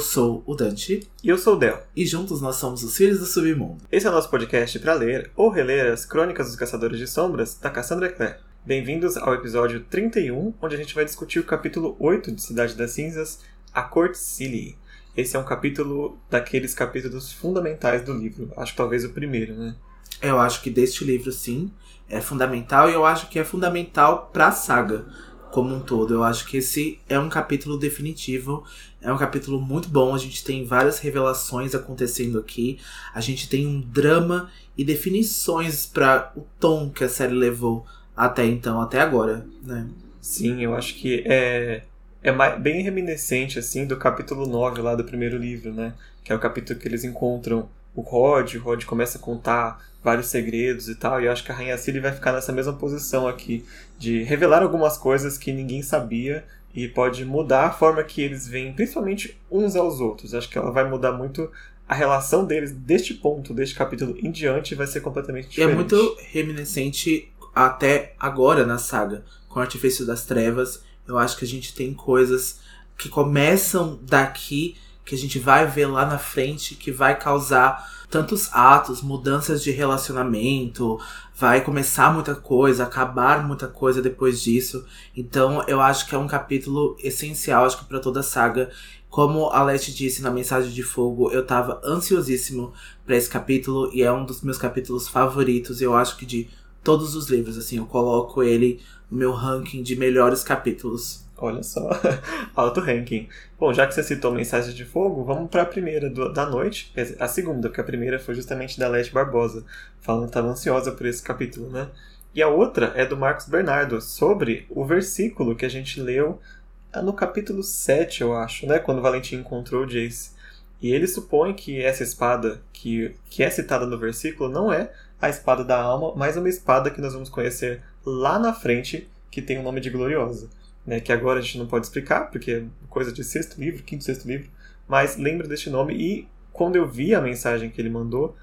Eu sou o Dante. E eu sou o Del. E juntos nós somos os Filhos do Submundo. Esse é o nosso podcast para ler ou reler as Crônicas dos Caçadores de Sombras da Cassandra Clare. Bem-vindos ao episódio 31, onde a gente vai discutir o capítulo 8 de Cidade das Cinzas, A Court Silly. Esse é um capítulo daqueles capítulos fundamentais do livro. Acho que talvez o primeiro, né? Eu acho que deste livro, sim, é fundamental e eu acho que é fundamental pra saga como um todo. Eu acho que esse é um capítulo definitivo, é um capítulo muito bom. A gente tem várias revelações acontecendo aqui, a gente tem um drama e definições para o tom que a série levou até então, até agora, né? Sim, eu acho que é é bem reminiscente assim do capítulo 9 lá do primeiro livro, né? Que é o capítulo que eles encontram o Rod, o Rod começa a contar vários segredos e tal, e eu acho que a Rainha Ciri vai ficar nessa mesma posição aqui, de revelar algumas coisas que ninguém sabia e pode mudar a forma que eles veem, principalmente uns aos outros. Acho que ela vai mudar muito a relação deles deste ponto, deste capítulo em diante, vai ser completamente diferente. É muito reminiscente até agora na saga, com o Artifício das Trevas. Eu acho que a gente tem coisas que começam daqui, que a gente vai ver lá na frente, que vai causar tantos atos, mudanças de relacionamento, vai começar muita coisa, acabar muita coisa depois disso. Então eu acho que é um capítulo essencial, acho que para toda a saga. Como a Leste disse na mensagem de fogo, eu tava ansiosíssimo para esse capítulo e é um dos meus capítulos favoritos. Eu acho que de todos os livros, assim, eu coloco ele no meu ranking de melhores capítulos. Olha só, alto ranking. Bom, já que você citou Mensagens de Fogo, vamos para a primeira do, da noite, a segunda, porque a primeira foi justamente da Leste Barbosa, falando que estava ansiosa por esse capítulo, né? E a outra é do Marcos Bernardo, sobre o versículo que a gente leu no capítulo 7, eu acho, né? Quando Valentim encontrou Jace. E ele supõe que essa espada que, que é citada no versículo não é a espada da alma, mas uma espada que nós vamos conhecer lá na frente, que tem o nome de Gloriosa né, que agora a gente não pode explicar, porque é coisa de sexto livro, quinto, sexto livro, mas lembra deste nome e quando eu vi a mensagem que ele mandou,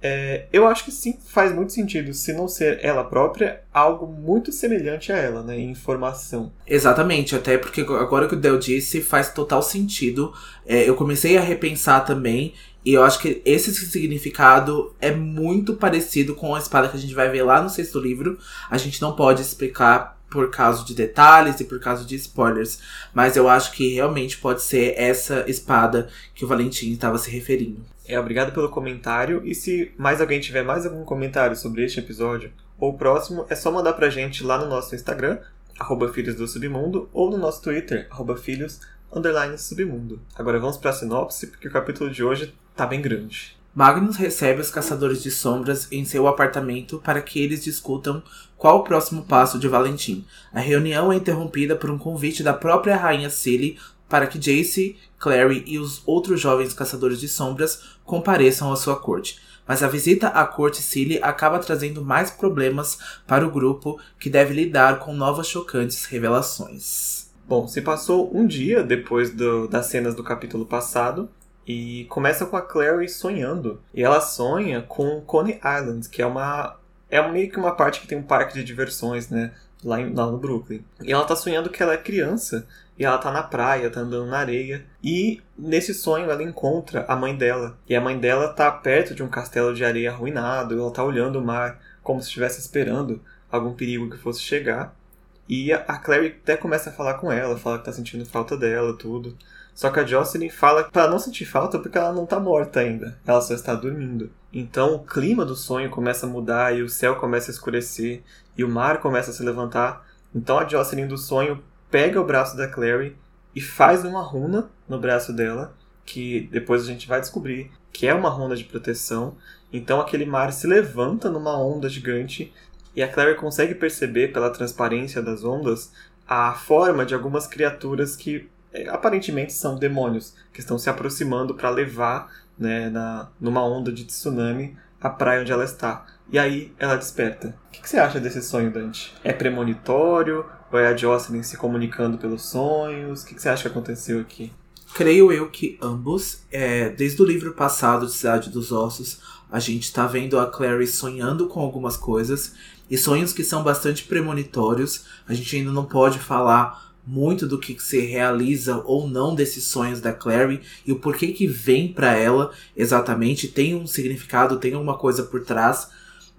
é, eu acho que sim, faz muito sentido, se não ser ela própria, algo muito semelhante a ela, né? Informação. Exatamente, até porque agora que o Del disse faz total sentido. É, eu comecei a repensar também, e eu acho que esse significado é muito parecido com a espada que a gente vai ver lá no sexto livro. A gente não pode explicar por causa de detalhes e por causa de spoilers. Mas eu acho que realmente pode ser essa espada que o Valentim estava se referindo. É, obrigado pelo comentário. E se mais alguém tiver mais algum comentário sobre este episódio ou o próximo, é só mandar pra gente lá no nosso Instagram, arroba Filhos do Submundo, ou no nosso Twitter, arroba Filhos, underline Submundo. Agora vamos pra sinopse, porque o capítulo de hoje tá bem grande. Magnus recebe os Caçadores de Sombras em seu apartamento para que eles discutam qual o próximo passo de Valentim. A reunião é interrompida por um convite da própria Rainha Cilly para que Jace, Clary e os outros jovens Caçadores de Sombras compareçam à sua corte. Mas a visita à corte Cilly acaba trazendo mais problemas para o grupo que deve lidar com novas chocantes revelações. Bom, se passou um dia depois do, das cenas do capítulo passado, e começa com a Clary sonhando. E ela sonha com Coney Island, que é uma. É meio que uma parte que tem um parque de diversões, né? Lá, em, lá no Brooklyn. E ela tá sonhando que ela é criança. E ela tá na praia, tá andando na areia. E nesse sonho ela encontra a mãe dela. E a mãe dela tá perto de um castelo de areia arruinado. Ela tá olhando o mar como se estivesse esperando algum perigo que fosse chegar. E a Clary até começa a falar com ela, fala que tá sentindo falta dela, tudo. Só que a Jocelyn fala para não sentir falta porque ela não tá morta ainda, ela só está dormindo. Então o clima do sonho começa a mudar e o céu começa a escurecer e o mar começa a se levantar. Então a Jocelyn do sonho pega o braço da Clary e faz uma runa no braço dela, que depois a gente vai descobrir que é uma runa de proteção. Então aquele mar se levanta numa onda gigante e a Clary consegue perceber pela transparência das ondas a forma de algumas criaturas que aparentemente são demônios que estão se aproximando para levar, né, na, numa onda de tsunami, a praia onde ela está. E aí ela desperta. O que, que você acha desse sonho, Dante? É premonitório? Ou é a Jocelyn se comunicando pelos sonhos? O que, que você acha que aconteceu aqui? Creio eu que ambos, é, desde o livro passado de Cidade dos Ossos, a gente está vendo a Clary sonhando com algumas coisas, e sonhos que são bastante premonitórios. A gente ainda não pode falar muito do que se realiza ou não desses sonhos da Clary e o porquê que vem para ela exatamente tem um significado, tem alguma coisa por trás.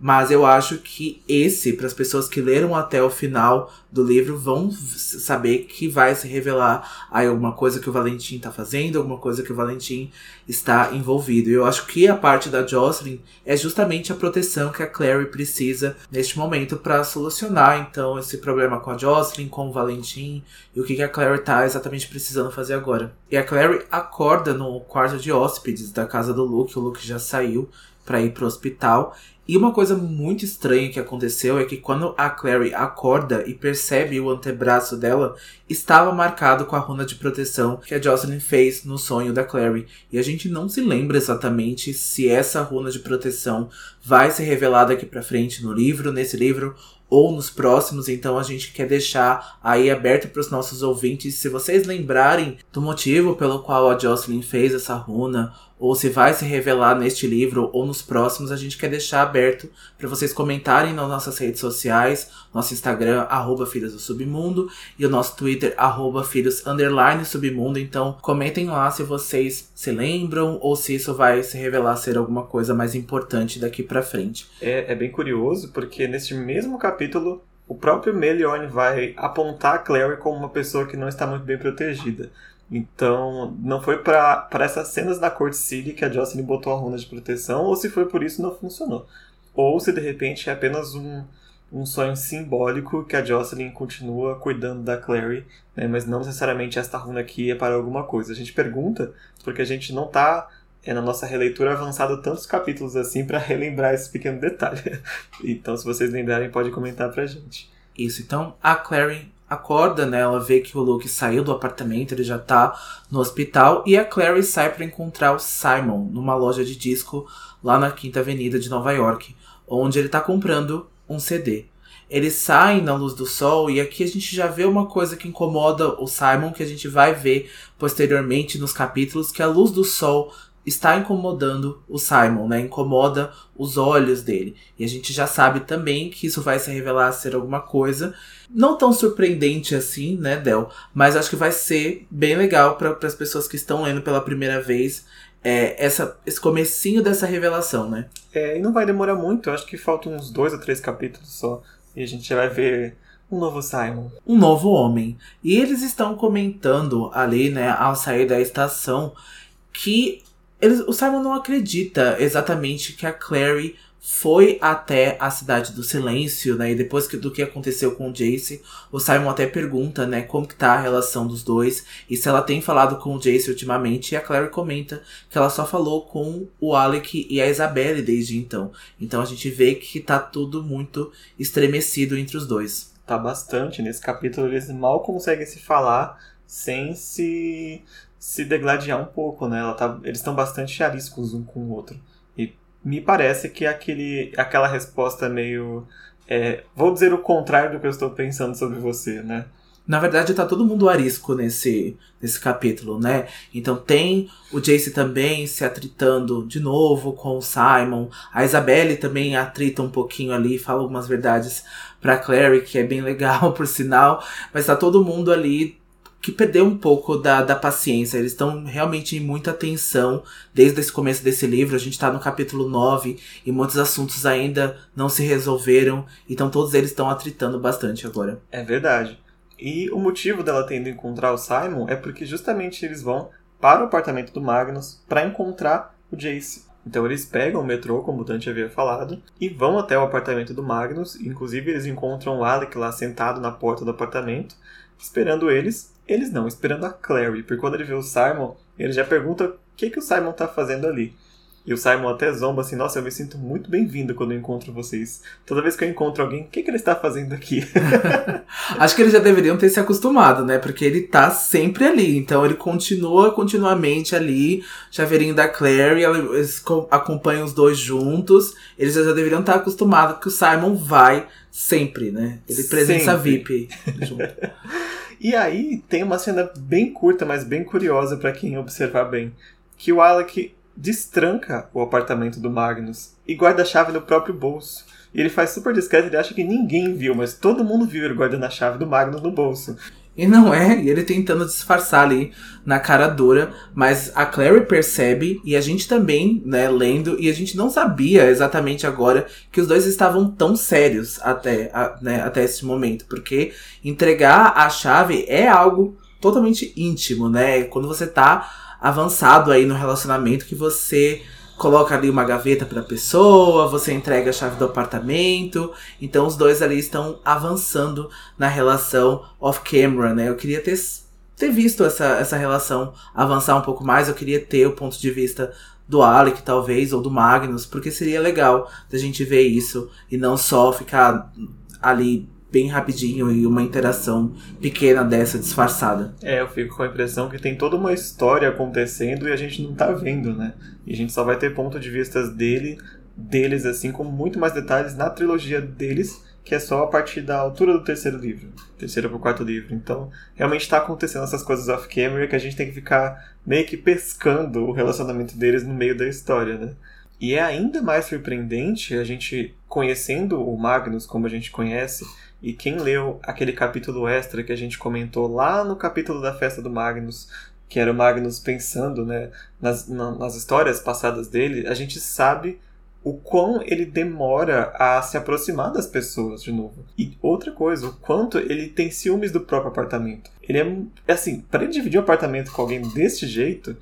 Mas eu acho que esse, para as pessoas que leram até o final do livro, vão saber que vai se revelar aí alguma coisa que o Valentim está fazendo, alguma coisa que o Valentim está envolvido. E eu acho que a parte da Jocelyn é justamente a proteção que a Clary precisa neste momento para solucionar então esse problema com a Jocelyn, com o Valentim e o que, que a Clary está exatamente precisando fazer agora. E a Clary acorda no quarto de hóspedes da casa do Luke, o Luke já saiu para ir pro hospital e uma coisa muito estranha que aconteceu é que quando a Clary acorda e percebe o antebraço dela, estava marcado com a runa de proteção que a Jocelyn fez no sonho da Clary. E a gente não se lembra exatamente se essa runa de proteção vai ser revelada aqui pra frente no livro, nesse livro, ou nos próximos, então a gente quer deixar aí aberto para os nossos ouvintes, se vocês lembrarem do motivo pelo qual a Jocelyn fez essa runa, ou se vai se revelar neste livro ou nos próximos, a gente quer deixar aberto para vocês comentarem nas nossas redes sociais, nosso Instagram, arroba Filhos do Submundo, e o nosso Twitter, arroba Filhos Underline Submundo. Então comentem lá se vocês se lembram ou se isso vai se revelar ser alguma coisa mais importante daqui para frente. É, é bem curioso, porque neste mesmo capítulo o próprio Meliorn vai apontar a Clary como uma pessoa que não está muito bem protegida. Então, não foi para essas cenas da Court City que a Jocelyn botou a runa de proteção, ou se foi por isso não funcionou. Ou se de repente é apenas um, um sonho simbólico que a Jocelyn continua cuidando da Clary, né, mas não necessariamente esta runa aqui é para alguma coisa. A gente pergunta porque a gente não está é, na nossa releitura avançado tantos capítulos assim para relembrar esse pequeno detalhe. então, se vocês lembrarem, pode comentar pra gente. Isso, então a Clary acorda, né? Ela vê que o Luke saiu do apartamento, ele já tá no hospital. E a Clary sai para encontrar o Simon numa loja de disco lá na Quinta Avenida de Nova York, onde ele tá comprando um CD. Eles saem na luz do sol e aqui a gente já vê uma coisa que incomoda o Simon, que a gente vai ver posteriormente nos capítulos, que a luz do sol está incomodando o Simon, né? Incomoda os olhos dele. E a gente já sabe também que isso vai se revelar ser alguma coisa não tão surpreendente assim, né, Del? Mas acho que vai ser bem legal para as pessoas que estão lendo pela primeira vez é, essa, esse comecinho dessa revelação, né? É, e não vai demorar muito, acho que faltam uns dois ou três capítulos só. E a gente vai ver um novo Simon. Um novo homem. E eles estão comentando ali, né, ao sair da estação, que eles, o Simon não acredita exatamente que a Clary foi até a cidade do silêncio, né? E depois que, do que aconteceu com o Jace, o Simon até pergunta, né, como que tá a relação dos dois e se ela tem falado com o Jace ultimamente. E a Claire comenta que ela só falou com o Alec e a Isabelle desde então. Então a gente vê que tá tudo muito estremecido entre os dois. Tá bastante. Nesse capítulo eles mal conseguem se falar sem se se degladiar um pouco, né? Tá, eles estão bastante ariscos um com o outro me parece que aquele, aquela resposta meio. É, vou dizer o contrário do que eu estou pensando sobre você, né? Na verdade, tá todo mundo arisco nesse, nesse capítulo, né? Então tem o Jace também se atritando de novo com o Simon. A Isabelle também atrita um pouquinho ali, fala algumas verdades pra Clary, que é bem legal, por sinal. Mas tá todo mundo ali que perdeu um pouco da, da paciência. Eles estão realmente em muita tensão desde esse começo desse livro. A gente está no capítulo 9 e muitos assuntos ainda não se resolveram. Então todos eles estão atritando bastante agora. É verdade. E o motivo dela tendo encontrar o Simon é porque justamente eles vão para o apartamento do Magnus para encontrar o Jace. Então eles pegam o metrô, como o Dante havia falado, e vão até o apartamento do Magnus. Inclusive eles encontram o Alec lá sentado na porta do apartamento, esperando eles. Eles não, esperando a Clary, porque quando ele vê o Simon, ele já pergunta o que, que o Simon tá fazendo ali. E o Simon até zomba assim, nossa, eu me sinto muito bem-vindo quando eu encontro vocês. Toda vez que eu encontro alguém, o que, que ele está fazendo aqui? Acho que eles já deveriam ter se acostumado, né? Porque ele tá sempre ali. Então ele continua continuamente ali, chaveirinho da Clary, eles acompanham os dois juntos. Eles já deveriam estar acostumados que o Simon vai sempre, né? Ele presença sempre. VIP junto. E aí tem uma cena bem curta, mas bem curiosa para quem observar bem, que o Alec destranca o apartamento do Magnus e guarda a chave no próprio bolso. E ele faz super discreto, ele acha que ninguém viu, mas todo mundo viu ele guardando a chave do Magnus no bolso. E não é, e ele tentando disfarçar ali na cara dura, mas a Clary percebe e a gente também, né, lendo, e a gente não sabia exatamente agora que os dois estavam tão sérios até, a, né, até esse momento, porque entregar a chave é algo totalmente íntimo, né? Quando você tá avançado aí no relacionamento que você coloca ali uma gaveta para a pessoa, você entrega a chave do apartamento. Então os dois ali estão avançando na relação off camera, né? Eu queria ter, ter visto essa, essa relação avançar um pouco mais, eu queria ter o ponto de vista do Alec, talvez, ou do Magnus, porque seria legal da gente ver isso e não só ficar ali bem rapidinho e uma interação pequena dessa disfarçada. É, eu fico com a impressão que tem toda uma história acontecendo e a gente não tá vendo, né? E a gente só vai ter ponto de vista dele, deles assim com muito mais detalhes na trilogia deles, que é só a partir da altura do terceiro livro, terceiro para quarto livro. Então, realmente está acontecendo essas coisas off camera que a gente tem que ficar meio que pescando o relacionamento deles no meio da história, né? E é ainda mais surpreendente a gente conhecendo o Magnus como a gente conhece, e quem leu aquele capítulo extra que a gente comentou lá no capítulo da festa do Magnus, que era o Magnus pensando né, nas, nas histórias passadas dele, a gente sabe o quão ele demora a se aproximar das pessoas de novo. E outra coisa, o quanto ele tem ciúmes do próprio apartamento. Ele é assim, para ele dividir um apartamento com alguém desse jeito,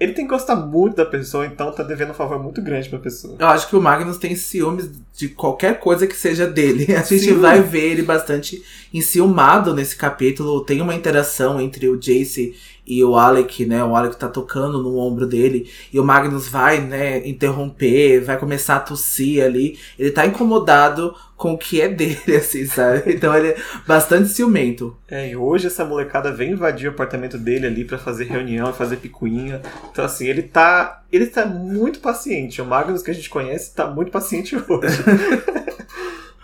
ele tem que gostar muito da pessoa, então tá devendo um favor muito grande pra pessoa. Eu acho que o Magnus tem ciúmes de qualquer coisa que seja dele. A gente Sim. vai ver ele bastante enciumado nesse capítulo. Tem uma interação entre o Jace e o Alec, né? O Alec tá tocando no ombro dele e o Magnus vai, né, interromper, vai começar a tossir ali. Ele tá incomodado com o que é dele, assim, sabe? Então ele é bastante ciumento. É, e hoje essa molecada vem invadir o apartamento dele ali para fazer reunião, fazer picuinha. Então, assim, ele tá. Ele tá muito paciente. O Magnus que a gente conhece tá muito paciente hoje.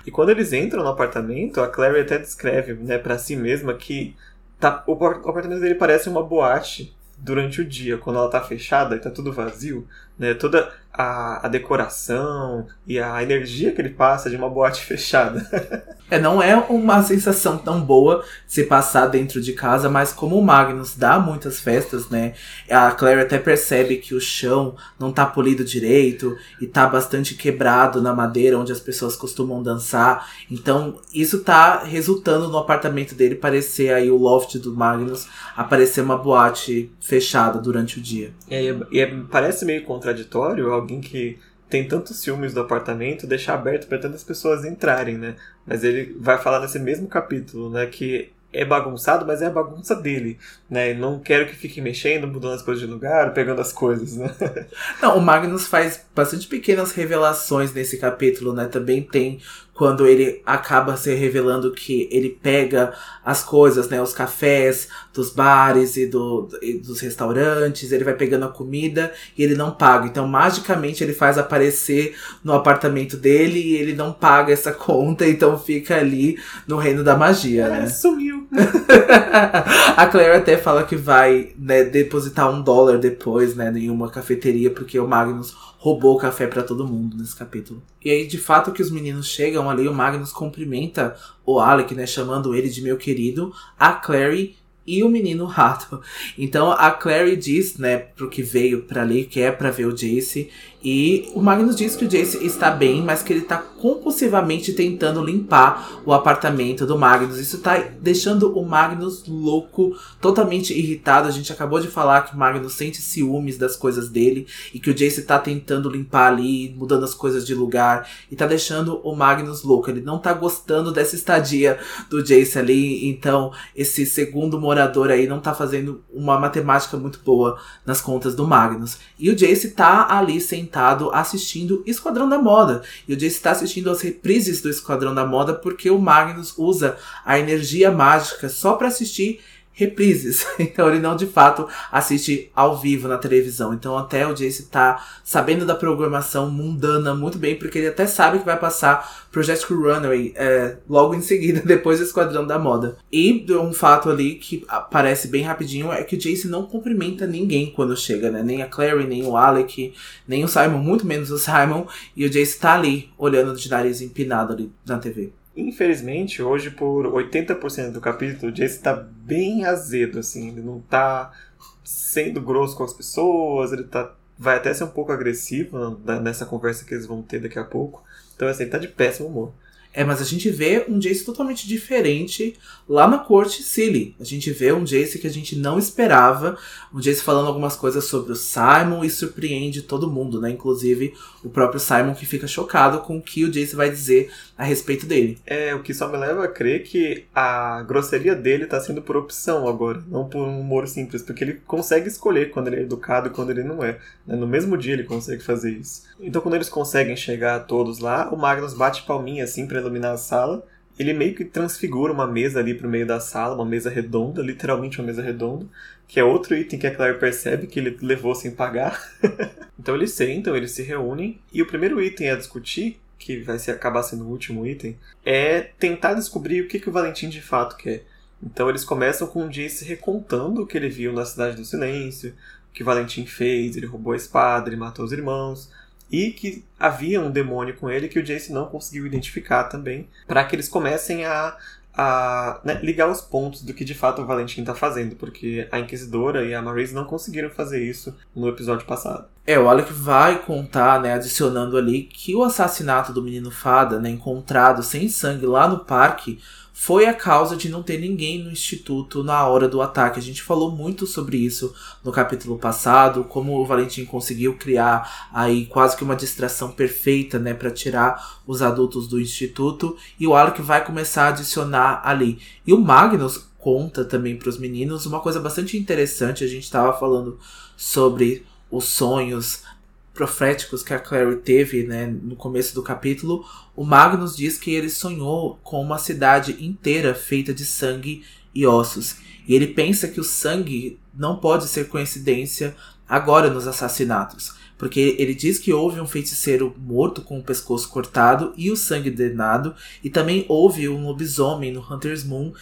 e quando eles entram no apartamento, a Clary até descreve, né, para si mesma que tá, o, o apartamento dele parece uma boate durante o dia, quando ela tá fechada e tá tudo vazio, né? Toda a, a decoração e a energia que ele passa de uma boate fechada. é, não é uma sensação tão boa se passar dentro de casa, mas como o Magnus dá muitas festas, né? A Claire até percebe que o chão não tá polido direito e tá bastante quebrado na madeira onde as pessoas costumam dançar. Então, isso tá resultando no apartamento dele parecer aí o loft do Magnus aparecer uma boate fechada durante o dia. É, e é, parece meio contraditório alguém que tem tantos ciúmes do apartamento deixar aberto para tantas pessoas entrarem, né? Mas ele vai falar nesse mesmo capítulo, né, que é bagunçado, mas é a bagunça dele, né? Não quero que fique mexendo, mudando as coisas de lugar, pegando as coisas, né? Não, o Magnus faz bastante pequenas revelações nesse capítulo, né? Também tem quando ele acaba se revelando que ele pega as coisas, né, os cafés dos bares e, do, e dos restaurantes, ele vai pegando a comida e ele não paga. Então, magicamente, ele faz aparecer no apartamento dele e ele não paga essa conta, então fica ali no reino da magia, é, né? Sumiu. a Claire até fala que vai né, depositar um dólar depois, né, em uma cafeteria, porque o Magnus roubou o café para todo mundo nesse capítulo. E aí, de fato, que os meninos chegam ali, o Magnus cumprimenta o Alec, né, chamando ele de meu querido, a Clary e o menino rato. Então a Clary diz, né, pro que veio para ali, que é para ver o Jace, e o Magnus diz que o Jace está bem, mas que ele está compulsivamente tentando limpar o apartamento do Magnus. Isso está deixando o Magnus louco, totalmente irritado. A gente acabou de falar que o Magnus sente ciúmes das coisas dele e que o Jace está tentando limpar ali, mudando as coisas de lugar e está deixando o Magnus louco. Ele não está gostando dessa estadia do Jace ali, então esse segundo morador aí não está fazendo uma matemática muito boa nas contas do Magnus. E o Jace está ali sentado sentado assistindo Esquadrão da Moda. E o Jace está assistindo as reprises do Esquadrão da Moda porque o Magnus usa a energia mágica só para assistir reprises. Então ele não de fato assiste ao vivo na televisão. Então até o Jace tá sabendo da programação mundana muito bem, porque ele até sabe que vai passar Project Runway é, logo em seguida, depois do Esquadrão da Moda. E um fato ali que aparece bem rapidinho é que o Jace não cumprimenta ninguém quando chega, né? Nem a Clary, nem o Alec, nem o Simon, muito menos o Simon. E o Jace tá ali, olhando de nariz empinado ali na TV. Infelizmente, hoje, por 80% do capítulo, o Jace tá bem azedo, assim. Ele não tá sendo grosso com as pessoas, ele tá, vai até ser um pouco agressivo nessa conversa que eles vão ter daqui a pouco. Então, assim, ele tá de péssimo humor. É, mas a gente vê um Jace totalmente diferente lá na corte Silly. A gente vê um Jace que a gente não esperava. Um Jace falando algumas coisas sobre o Simon e surpreende todo mundo, né? Inclusive o próprio Simon que fica chocado com o que o Jace vai dizer a respeito dele. É, o que só me leva a crer que a grosseria dele tá sendo por opção agora, não por um humor simples, porque ele consegue escolher quando ele é educado e quando ele não é. Né? No mesmo dia ele consegue fazer isso. Então quando eles conseguem chegar todos lá, o Magnus bate palminha assim pra iluminar a sala. Ele meio que transfigura uma mesa ali pro meio da sala, uma mesa redonda, literalmente uma mesa redonda, que é outro item que a Claire percebe que ele levou sem pagar. então eles sentam, eles se reúnem, e o primeiro item a discutir, que vai ser, acabar sendo o último item, é tentar descobrir o que, que o Valentim de fato quer. Então eles começam com o Jace recontando o que ele viu na Cidade do Silêncio, o que Valentim fez, ele roubou a espada, ele matou os irmãos, e que havia um demônio com ele que o Jace não conseguiu identificar também, para que eles comecem a, a né, ligar os pontos do que de fato o Valentim está fazendo, porque a Inquisidora e a Marise não conseguiram fazer isso no episódio passado. É, o Alec vai contar, né, adicionando ali, que o assassinato do menino Fada, né, encontrado sem sangue lá no parque, foi a causa de não ter ninguém no instituto na hora do ataque. A gente falou muito sobre isso no capítulo passado, como o Valentim conseguiu criar aí quase que uma distração perfeita, né, para tirar os adultos do instituto, e o Alec vai começar a adicionar ali. E o Magnus conta também para os meninos uma coisa bastante interessante, a gente estava falando sobre os sonhos proféticos que a Clary teve né, no começo do capítulo, o Magnus diz que ele sonhou com uma cidade inteira feita de sangue e ossos. E ele pensa que o sangue não pode ser coincidência agora nos assassinatos. Porque ele diz que houve um feiticeiro morto com o pescoço cortado e o sangue drenado, e também houve um lobisomem no Hunter's Moon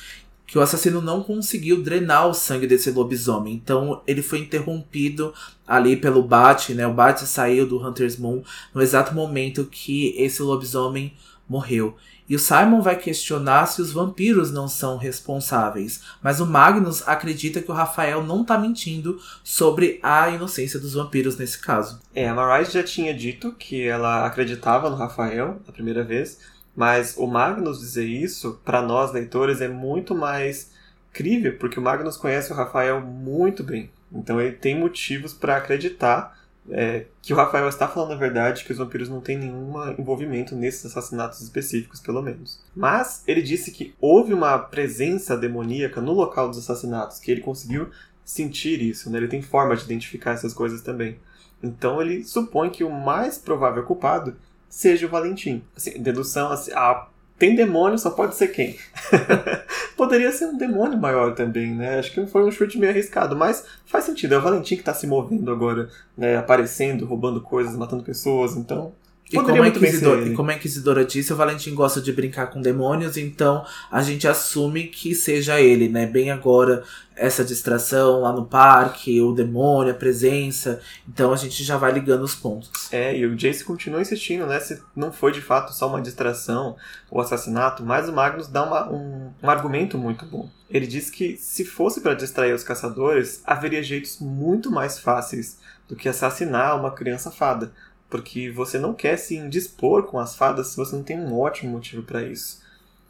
que o assassino não conseguiu drenar o sangue desse lobisomem. Então ele foi interrompido ali pelo Bat, né? O Bat saiu do Hunter's Moon no exato momento que esse lobisomem morreu. E o Simon vai questionar se os vampiros não são responsáveis, mas o Magnus acredita que o Rafael não está mentindo sobre a inocência dos vampiros nesse caso. É, a Marise já tinha dito que ela acreditava no Rafael a primeira vez, mas o Magnus dizer isso, para nós leitores, é muito mais crível, porque o Magnus conhece o Rafael muito bem. Então ele tem motivos para acreditar é, que o Rafael está falando a verdade, que os vampiros não têm nenhum envolvimento nesses assassinatos específicos, pelo menos. Mas ele disse que houve uma presença demoníaca no local dos assassinatos, que ele conseguiu sentir isso, né? ele tem forma de identificar essas coisas também. Então ele supõe que o mais provável culpado seja o Valentim. Assim, dedução assim, ah, tem demônio, só pode ser quem? Poderia ser um demônio maior também, né? Acho que foi um chute meio arriscado, mas faz sentido. É o Valentim que está se movendo agora, né? Aparecendo, roubando coisas, matando pessoas, então e como, a Inquisidora, e como a Inquisidora disse, o Valentim gosta de brincar com demônios, então a gente assume que seja ele, né? Bem agora, essa distração lá no parque, o demônio, a presença. Então a gente já vai ligando os pontos. É, e o Jace continua insistindo, né? Se não foi de fato só uma distração, o assassinato, mas o Magnus dá uma, um, um argumento muito bom. Ele diz que se fosse para distrair os caçadores, haveria jeitos muito mais fáceis do que assassinar uma criança fada porque você não quer se indispor com as fadas se você não tem um ótimo motivo para isso.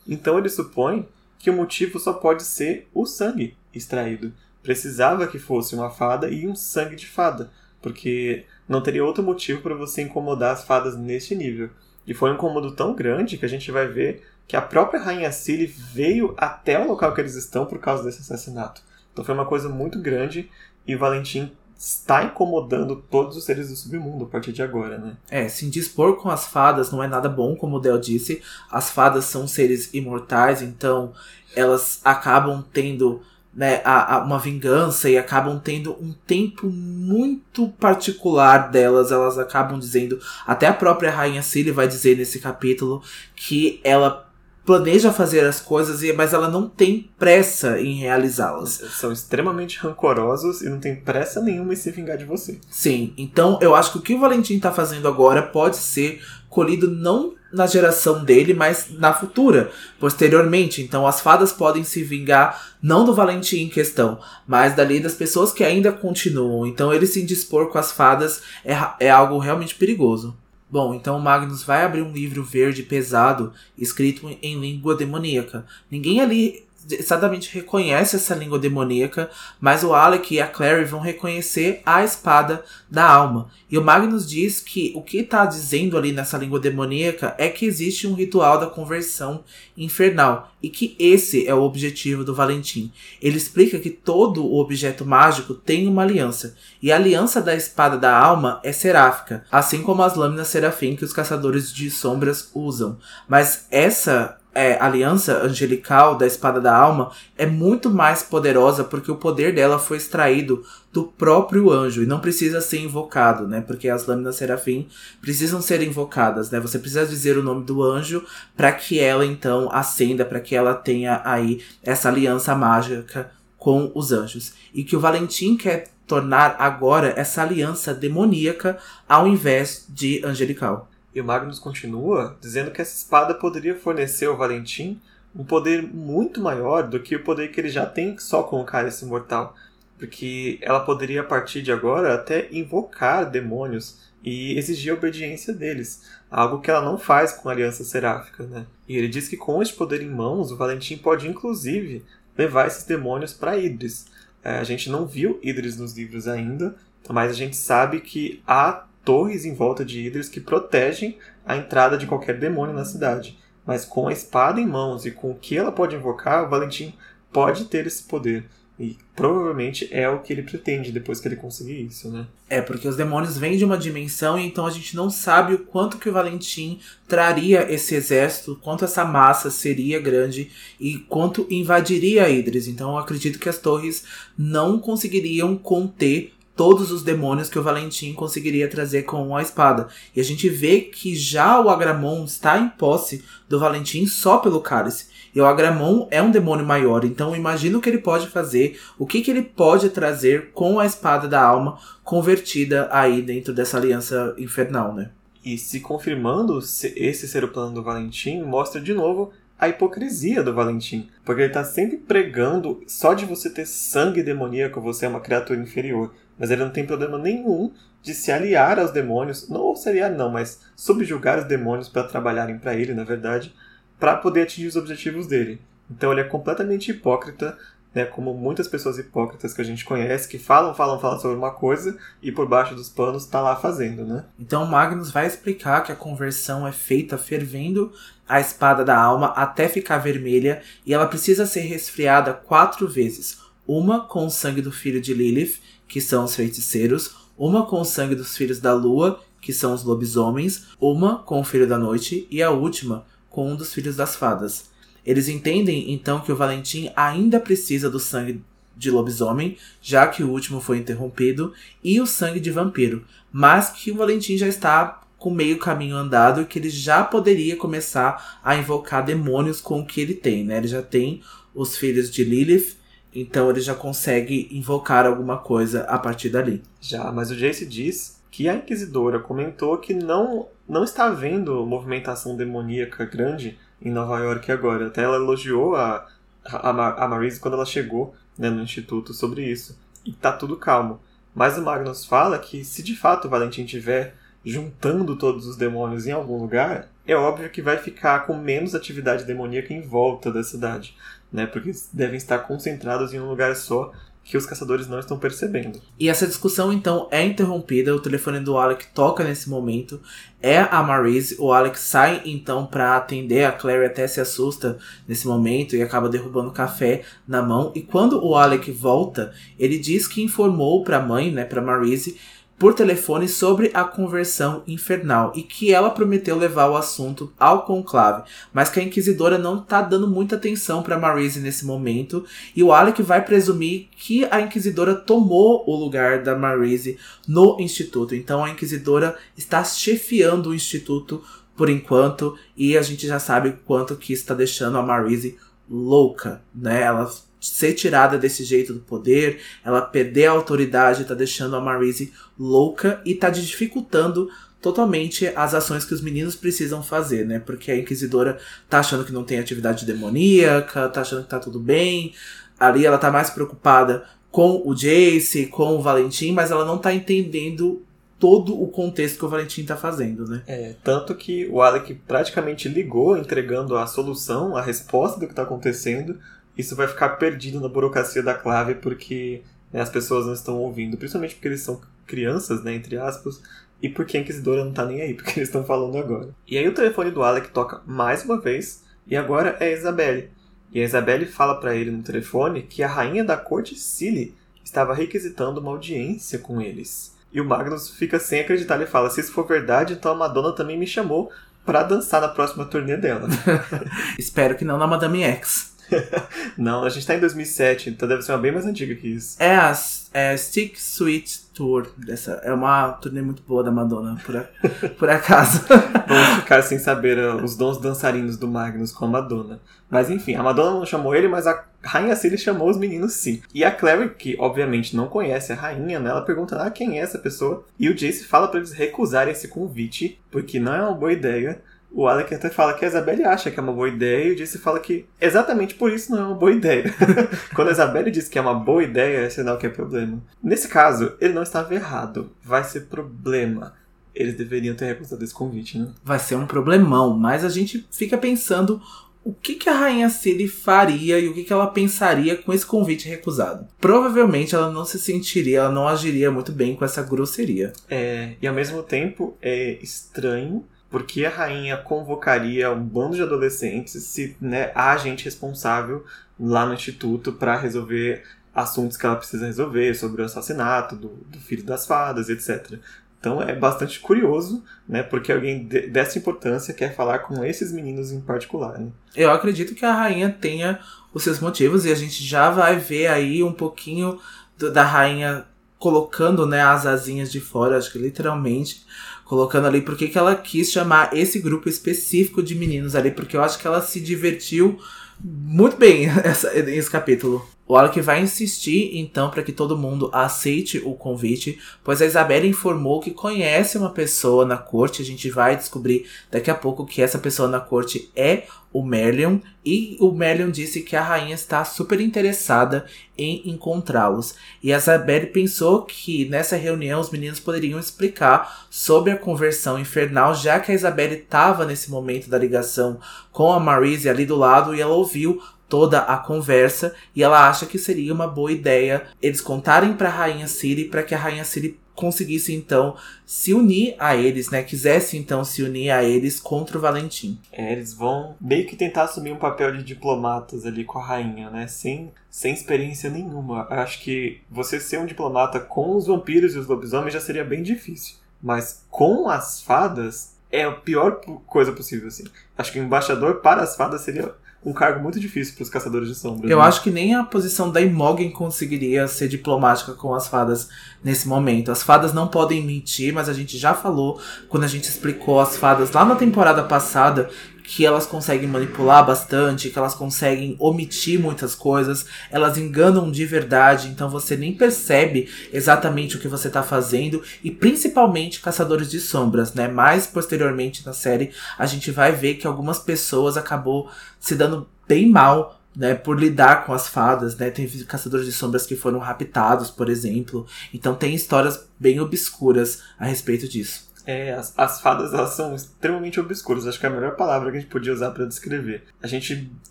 Então ele supõe que o motivo só pode ser o sangue extraído. Precisava que fosse uma fada e um sangue de fada, porque não teria outro motivo para você incomodar as fadas neste nível. E foi um incômodo tão grande que a gente vai ver que a própria Rainha Cilly veio até o local que eles estão por causa desse assassinato. Então foi uma coisa muito grande e Valentim está incomodando todos os seres do submundo a partir de agora, né? É, se indispor com as fadas não é nada bom, como o Del disse. As fadas são seres imortais, então elas acabam tendo né, a, a, uma vingança e acabam tendo um tempo muito particular delas. Elas acabam dizendo, até a própria Rainha Cilly vai dizer nesse capítulo que ela planeja fazer as coisas, mas ela não tem pressa em realizá-las. São extremamente rancorosos e não tem pressa nenhuma em se vingar de você. Sim, então eu acho que o que o Valentim está fazendo agora pode ser colhido não na geração dele, mas na futura, posteriormente. Então as fadas podem se vingar não do Valentim em questão, mas dali das pessoas que ainda continuam. Então ele se indispor com as fadas é, é algo realmente perigoso. Bom, então Magnus vai abrir um livro verde pesado, escrito em língua demoníaca. Ninguém ali exatamente reconhece essa língua demoníaca, mas o Alec e a Clary vão reconhecer a espada da alma. E o Magnus diz que o que está dizendo ali nessa língua demoníaca é que existe um ritual da conversão infernal e que esse é o objetivo do Valentim. Ele explica que todo o objeto mágico tem uma aliança, e a aliança da espada da alma é seráfica, assim como as lâminas serafim que os caçadores de sombras usam. Mas essa é, aliança angelical da espada da alma é muito mais poderosa porque o poder dela foi extraído do próprio anjo e não precisa ser invocado, né? Porque as lâminas serafim precisam ser invocadas, né? Você precisa dizer o nome do anjo para que ela então acenda, para que ela tenha aí essa aliança mágica com os anjos. E que o Valentim quer tornar agora essa aliança demoníaca ao invés de angelical. E o Magnus continua dizendo que essa espada poderia fornecer ao Valentim um poder muito maior do que o poder que ele já tem só com o cálice imortal. Porque ela poderia, a partir de agora, até invocar demônios e exigir a obediência deles. Algo que ela não faz com a Aliança Seráfica. Né? E ele diz que com este poder em mãos, o Valentim pode, inclusive, levar esses demônios para Idris. É, a gente não viu Idris nos livros ainda, mas a gente sabe que há torres em volta de Idris que protegem a entrada de qualquer demônio na cidade. Mas com a espada em mãos e com o que ela pode invocar, o Valentim pode ter esse poder. E provavelmente é o que ele pretende depois que ele conseguir isso, né? É, porque os demônios vêm de uma dimensão então a gente não sabe o quanto que o Valentim traria esse exército, quanto essa massa seria grande e quanto invadiria Idris. Então eu acredito que as torres não conseguiriam conter todos os demônios que o Valentim conseguiria trazer com a espada. E a gente vê que já o Agramon está em posse do Valentim só pelo cálice. E o Agramon é um demônio maior, então imagina o que ele pode fazer, o que, que ele pode trazer com a espada da alma convertida aí dentro dessa aliança infernal, né? E se confirmando esse ser o plano do Valentim, mostra de novo a hipocrisia do Valentim. Porque ele está sempre pregando só de você ter sangue demoníaco você é uma criatura inferior. Mas ele não tem problema nenhum de se aliar aos demônios, não se aliar não, mas subjugar os demônios para trabalharem para ele, na verdade, para poder atingir os objetivos dele. Então ele é completamente hipócrita, né, como muitas pessoas hipócritas que a gente conhece, que falam, falam, falam sobre uma coisa e por baixo dos panos está lá fazendo, né? Então Magnus vai explicar que a conversão é feita fervendo a espada da alma até ficar vermelha e ela precisa ser resfriada quatro vezes. Uma com o sangue do filho de Lilith que são os feiticeiros, uma com o sangue dos filhos da lua, que são os lobisomens, uma com o filho da noite e a última com um dos filhos das fadas. Eles entendem então que o Valentim ainda precisa do sangue de lobisomem, já que o último foi interrompido, e o sangue de vampiro, mas que o Valentim já está com meio caminho andado e que ele já poderia começar a invocar demônios com o que ele tem, né? Ele já tem os filhos de Lilith então ele já consegue invocar alguma coisa a partir dali. Já, mas o Jace diz que a Inquisidora comentou que não, não está havendo movimentação demoníaca grande em Nova York agora. Até ela elogiou a, a, a Marise quando ela chegou né, no Instituto sobre isso. E tá tudo calmo. Mas o Magnus fala que se de fato o Valentim tiver juntando todos os demônios em algum lugar, é óbvio que vai ficar com menos atividade demoníaca em volta da cidade né? Porque devem estar concentrados em um lugar só que os caçadores não estão percebendo. E essa discussão então é interrompida, o telefone do Alec toca nesse momento, é a Marise, o Alec sai então para atender, a Clary até se assusta nesse momento e acaba derrubando café na mão, e quando o Alec volta, ele diz que informou para a mãe, né, para Marise, por telefone sobre a conversão infernal e que ela prometeu levar o assunto ao conclave, mas que a inquisidora não está dando muita atenção para Marise nesse momento e o Alec vai presumir que a inquisidora tomou o lugar da Marise no instituto. Então a inquisidora está chefiando o instituto por enquanto e a gente já sabe quanto que está deixando a Marise louca, né? Ela ser tirada desse jeito do poder, ela perder a autoridade, tá deixando a Marise louca e tá dificultando totalmente as ações que os meninos precisam fazer, né? Porque a Inquisidora tá achando que não tem atividade demoníaca, tá achando que tá tudo bem. Ali ela tá mais preocupada com o Jace, com o Valentim, mas ela não tá entendendo todo o contexto que o Valentim tá fazendo, né? É, tanto que o Alec praticamente ligou entregando a solução, a resposta do que tá acontecendo. Isso vai ficar perdido na burocracia da clave porque né, as pessoas não estão ouvindo, principalmente porque eles são crianças, né, entre aspas, e porque a Inquisidora não tá nem aí, porque eles estão falando agora. E aí o telefone do Alec toca mais uma vez, e agora é a Isabelle. E a Isabelle fala para ele no telefone que a rainha da corte Cilly estava requisitando uma audiência com eles. E o Magnus fica sem acreditar e fala: se isso for verdade, então a Madonna também me chamou para dançar na próxima turnê dela. Espero que não na Madame X. não, a gente tá em 2007, então deve ser uma bem mais antiga que isso. É a é Stick Sweet Tour. Dessa, é uma turnê muito boa da Madonna, por, a, por acaso. Vamos ficar sem saber uh, os dons dançarinos do Magnus com a Madonna. Mas enfim, a Madonna não chamou ele, mas a Rainha Cilly chamou os meninos sim. E a Clary, que obviamente não conhece a rainha, né, ela pergunta ah, quem é essa pessoa. E o Jace fala para eles recusarem esse convite, porque não é uma boa ideia. O Alec até fala que a Isabelle acha que é uma boa ideia e o Jace fala que exatamente por isso não é uma boa ideia. Quando a Isabelle diz que é uma boa ideia, é sinal que é problema. Nesse caso, ele não estava errado. Vai ser problema. Eles deveriam ter recusado esse convite, né? Vai ser um problemão, mas a gente fica pensando o que, que a Rainha Ciri faria e o que, que ela pensaria com esse convite recusado. Provavelmente ela não se sentiria, ela não agiria muito bem com essa grosseria. É, e ao mesmo tempo é estranho porque a rainha convocaria um bando de adolescentes se né, há gente responsável lá no instituto para resolver assuntos que ela precisa resolver sobre o assassinato do, do, filho das fadas, etc. Então é bastante curioso, né? Porque alguém de, dessa importância quer falar com esses meninos em particular. Né? Eu acredito que a rainha tenha os seus motivos e a gente já vai ver aí um pouquinho do, da rainha colocando né, as asinhas de fora, acho que literalmente colocando ali porque que ela quis chamar esse grupo específico de meninos ali, porque eu acho que ela se divertiu muito bem essa, nesse capítulo. O Alec vai insistir, então, para que todo mundo aceite o convite, pois a Isabela informou que conhece uma pessoa na corte. A gente vai descobrir daqui a pouco que essa pessoa na corte é o Merlion. E o Merlion disse que a rainha está super interessada em encontrá-los. E a Isabelle pensou que nessa reunião os meninos poderiam explicar sobre a conversão infernal, já que a Isabelle estava nesse momento da ligação com a Marise ali do lado e ela ouviu toda a conversa e ela acha que seria uma boa ideia eles contarem para a rainha Siri para que a rainha Siri conseguisse então se unir a eles, né? Quisesse então se unir a eles contra o Valentim. É, eles vão meio que tentar assumir um papel de diplomatas ali com a rainha, né? Sem, sem experiência nenhuma. Eu acho que você ser um diplomata com os vampiros e os lobisomens já seria bem difícil. Mas com as fadas é a pior coisa possível, assim. Acho que embaixador para as fadas seria um cargo muito difícil para os caçadores de sombras. Eu né? acho que nem a posição da Imogen conseguiria ser diplomática com as fadas nesse momento. As fadas não podem mentir, mas a gente já falou quando a gente explicou as fadas lá na temporada passada que elas conseguem manipular bastante, que elas conseguem omitir muitas coisas, elas enganam de verdade, então você nem percebe exatamente o que você está fazendo, e principalmente Caçadores de Sombras, né? Mais posteriormente na série, a gente vai ver que algumas pessoas acabou se dando bem mal né, por lidar com as fadas, né? Tem caçadores de sombras que foram raptados, por exemplo. Então tem histórias bem obscuras a respeito disso. É, as, as, fadas elas são extremamente obscuras. Acho que é a melhor palavra que a gente podia usar para descrever. A gente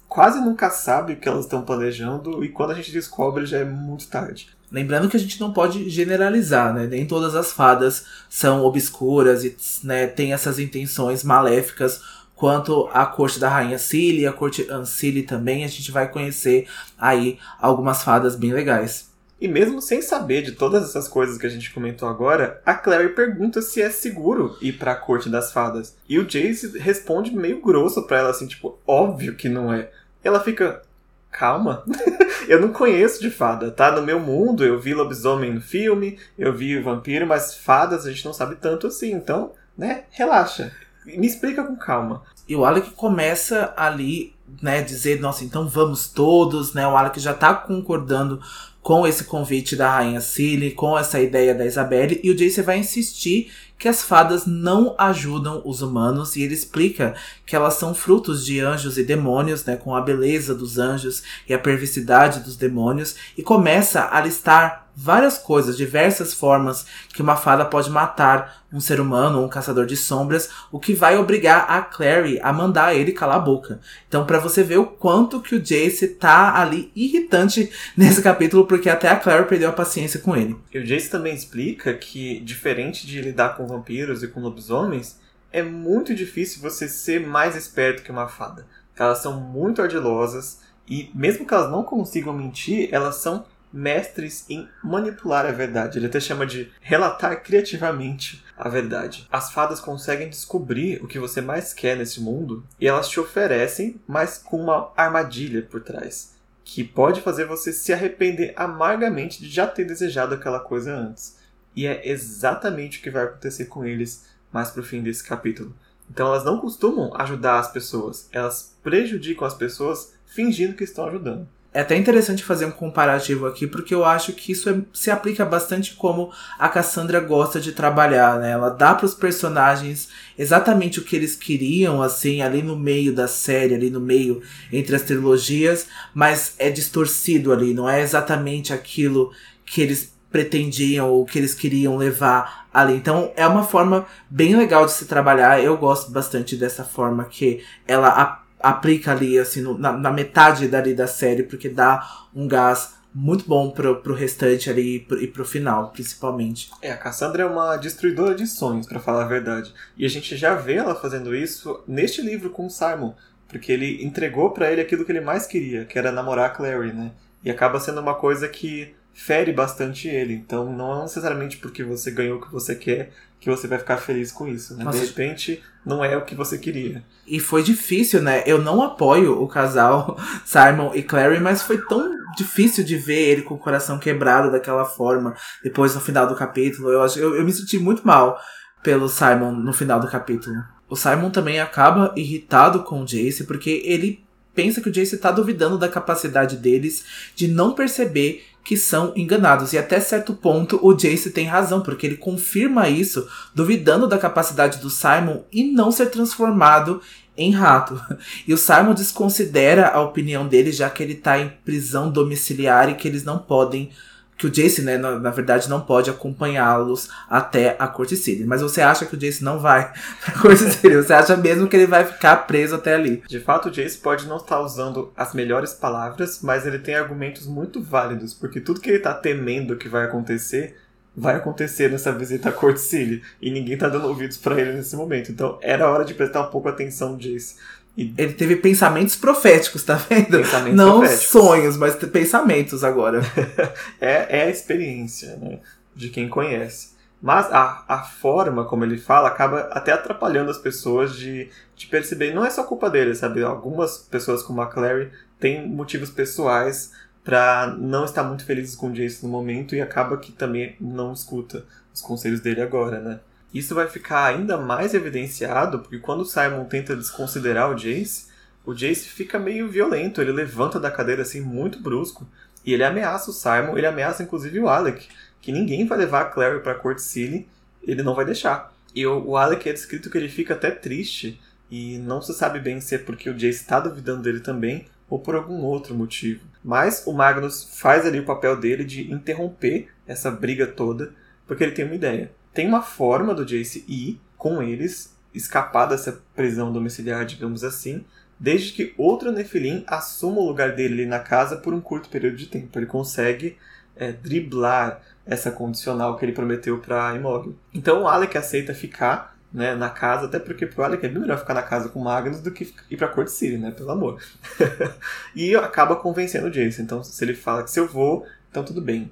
quase nunca sabe o que elas estão planejando e quando a gente descobre já é muito tarde. Lembrando que a gente não pode generalizar, né? Nem todas as fadas são obscuras e né, têm essas intenções maléficas quanto a corte da rainha Cilly, a corte Ancili também. A gente vai conhecer aí algumas fadas bem legais. E mesmo sem saber de todas essas coisas que a gente comentou agora, a Clary pergunta se é seguro ir para a corte das fadas. E o Jace responde meio grosso para ela assim, tipo, óbvio que não é. Ela fica, calma. eu não conheço de fada, tá? No meu mundo, eu vi lobisomem no filme, eu vi vampiro, mas fadas a gente não sabe tanto assim. Então, né, relaxa. Me explica com calma. E o Alec começa ali né, dizer, nossa, então vamos todos, né? O Alec já tá concordando com esse convite da rainha Cilly, com essa ideia da Isabelle, e o Jace vai insistir que as fadas não ajudam os humanos e ele explica que elas são frutos de anjos e demônios, né, com a beleza dos anjos e a perversidade dos demônios, e começa a listar várias coisas, diversas formas que uma fada pode matar um ser humano um caçador de sombras, o que vai obrigar a Clary a mandar ele calar a boca. Então, para você ver o quanto que o Jace tá ali irritante nesse capítulo, porque até a Clary perdeu a paciência com ele. E o Jace também explica que, diferente de lidar com vampiros e com lobisomens, é muito difícil você ser mais esperto que uma fada. Elas são muito ardilosas e, mesmo que elas não consigam mentir, elas são mestres em manipular a verdade. Ele até chama de relatar criativamente a verdade. As fadas conseguem descobrir o que você mais quer nesse mundo e elas te oferecem, mas com uma armadilha por trás, que pode fazer você se arrepender amargamente de já ter desejado aquela coisa antes. E é exatamente o que vai acontecer com eles mais pro fim desse capítulo. Então elas não costumam ajudar as pessoas, elas prejudicam as pessoas fingindo que estão ajudando. É até interessante fazer um comparativo aqui, porque eu acho que isso é, se aplica bastante como a Cassandra gosta de trabalhar, né? Ela dá para os personagens exatamente o que eles queriam, assim, ali no meio da série, ali no meio entre as trilogias, mas é distorcido ali, não é exatamente aquilo que eles pretendiam ou que eles queriam levar ali. Então é uma forma bem legal de se trabalhar. Eu gosto bastante dessa forma que ela aplica ali, assim, no, na, na, metade dali da série, porque dá um gás muito bom pro, pro restante ali e pro, e pro final, principalmente. É, a Cassandra é uma destruidora de sonhos, para falar a verdade. E a gente já vê ela fazendo isso neste livro com o Simon, porque ele entregou para ele aquilo que ele mais queria, que era namorar a Clary, né? E acaba sendo uma coisa que fere bastante ele. Então não é necessariamente porque você ganhou o que você quer que você vai ficar feliz com isso, né? Nossa. De repente, não é o que você queria. E foi difícil, né? Eu não apoio o casal Simon e Clary, mas foi tão difícil de ver ele com o coração quebrado daquela forma, depois no final do capítulo. Eu, acho, eu, eu me senti muito mal pelo Simon no final do capítulo. O Simon também acaba irritado com o Jace, porque ele pensa que o Jace tá duvidando da capacidade deles de não perceber que são enganados. E até certo ponto o Jace tem razão, porque ele confirma isso, duvidando da capacidade do Simon e não ser transformado em rato. E o Simon desconsidera a opinião dele, já que ele tá em prisão domiciliar e que eles não podem que o Jace, né, na, na verdade, não pode acompanhá-los até a Corte City. Mas você acha que o Jace não vai pra Corte City? Você acha mesmo que ele vai ficar preso até ali? De fato, o Jace pode não estar usando as melhores palavras, mas ele tem argumentos muito válidos, porque tudo que ele tá temendo que vai acontecer vai acontecer nessa visita à Corte City e ninguém tá dando ouvidos para ele nesse momento. Então era hora de prestar um pouco atenção, Jace. Ele teve pensamentos proféticos, tá vendo? Pensamentos Não proféticos. sonhos, mas pensamentos agora. é, é a experiência né, de quem conhece. Mas a, a forma como ele fala acaba até atrapalhando as pessoas de, de perceber. Não é só culpa dele, sabe? Algumas pessoas como a Clary têm motivos pessoais para não estar muito felizes com o Jace no momento e acaba que também não escuta os conselhos dele agora, né? Isso vai ficar ainda mais evidenciado porque quando o Simon tenta desconsiderar o Jace, o Jace fica meio violento, ele levanta da cadeira assim muito brusco e ele ameaça o Simon, ele ameaça inclusive o Alec, que ninguém vai levar a Clary para Court City, ele não vai deixar. E o, Alec é descrito que ele fica até triste e não se sabe bem se é porque o Jace está duvidando dele também ou por algum outro motivo. Mas o Magnus faz ali o papel dele de interromper essa briga toda, porque ele tem uma ideia tem uma forma do Jace ir com eles, escapar dessa prisão domiciliar, digamos assim, desde que outro Nephilim assuma o lugar dele na casa por um curto período de tempo. Ele consegue é, driblar essa condicional que ele prometeu para Imóvel. Então o Alec aceita ficar né, na casa, até porque pro Alec é bem melhor ficar na casa com Magnus do que ir pra Court City, né? Pelo amor. e acaba convencendo o Jace. Então, se ele fala que se eu vou, então tudo bem.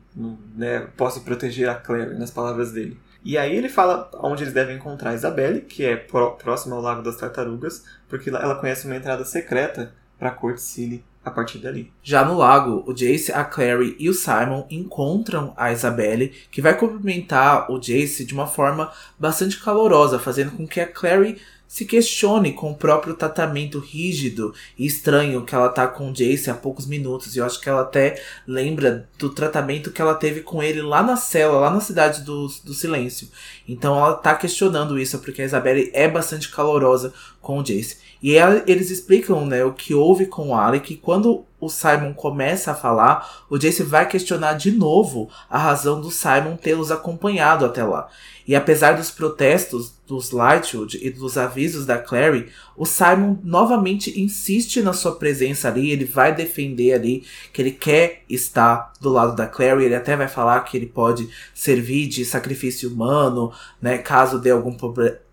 Né? Posso proteger a Claire, nas palavras dele. E aí ele fala onde eles devem encontrar a Isabelle, que é próxima ao Lago das Tartarugas, porque ela conhece uma entrada secreta para Court City a partir dali. Já no lago, o Jace, a Clary e o Simon encontram a Isabelle, que vai cumprimentar o Jace de uma forma bastante calorosa, fazendo com que a Clary se questione com o próprio tratamento rígido e estranho que ela tá com o Jace há poucos minutos. E eu acho que ela até lembra do tratamento que ela teve com ele lá na cela, lá na cidade do, do silêncio. Então ela tá questionando isso, porque a Isabelle é bastante calorosa com o Jace. E ela, eles explicam né, o que houve com o Alec, e quando o Simon começa a falar, o Jace vai questionar de novo a razão do Simon tê-los acompanhado até lá. E apesar dos protestos dos Lightwood e dos avisos da Clary, o Simon novamente insiste na sua presença ali, ele vai defender ali que ele quer estar do lado da Clary, ele até vai falar que ele pode servir de sacrifício humano, né, caso dê algum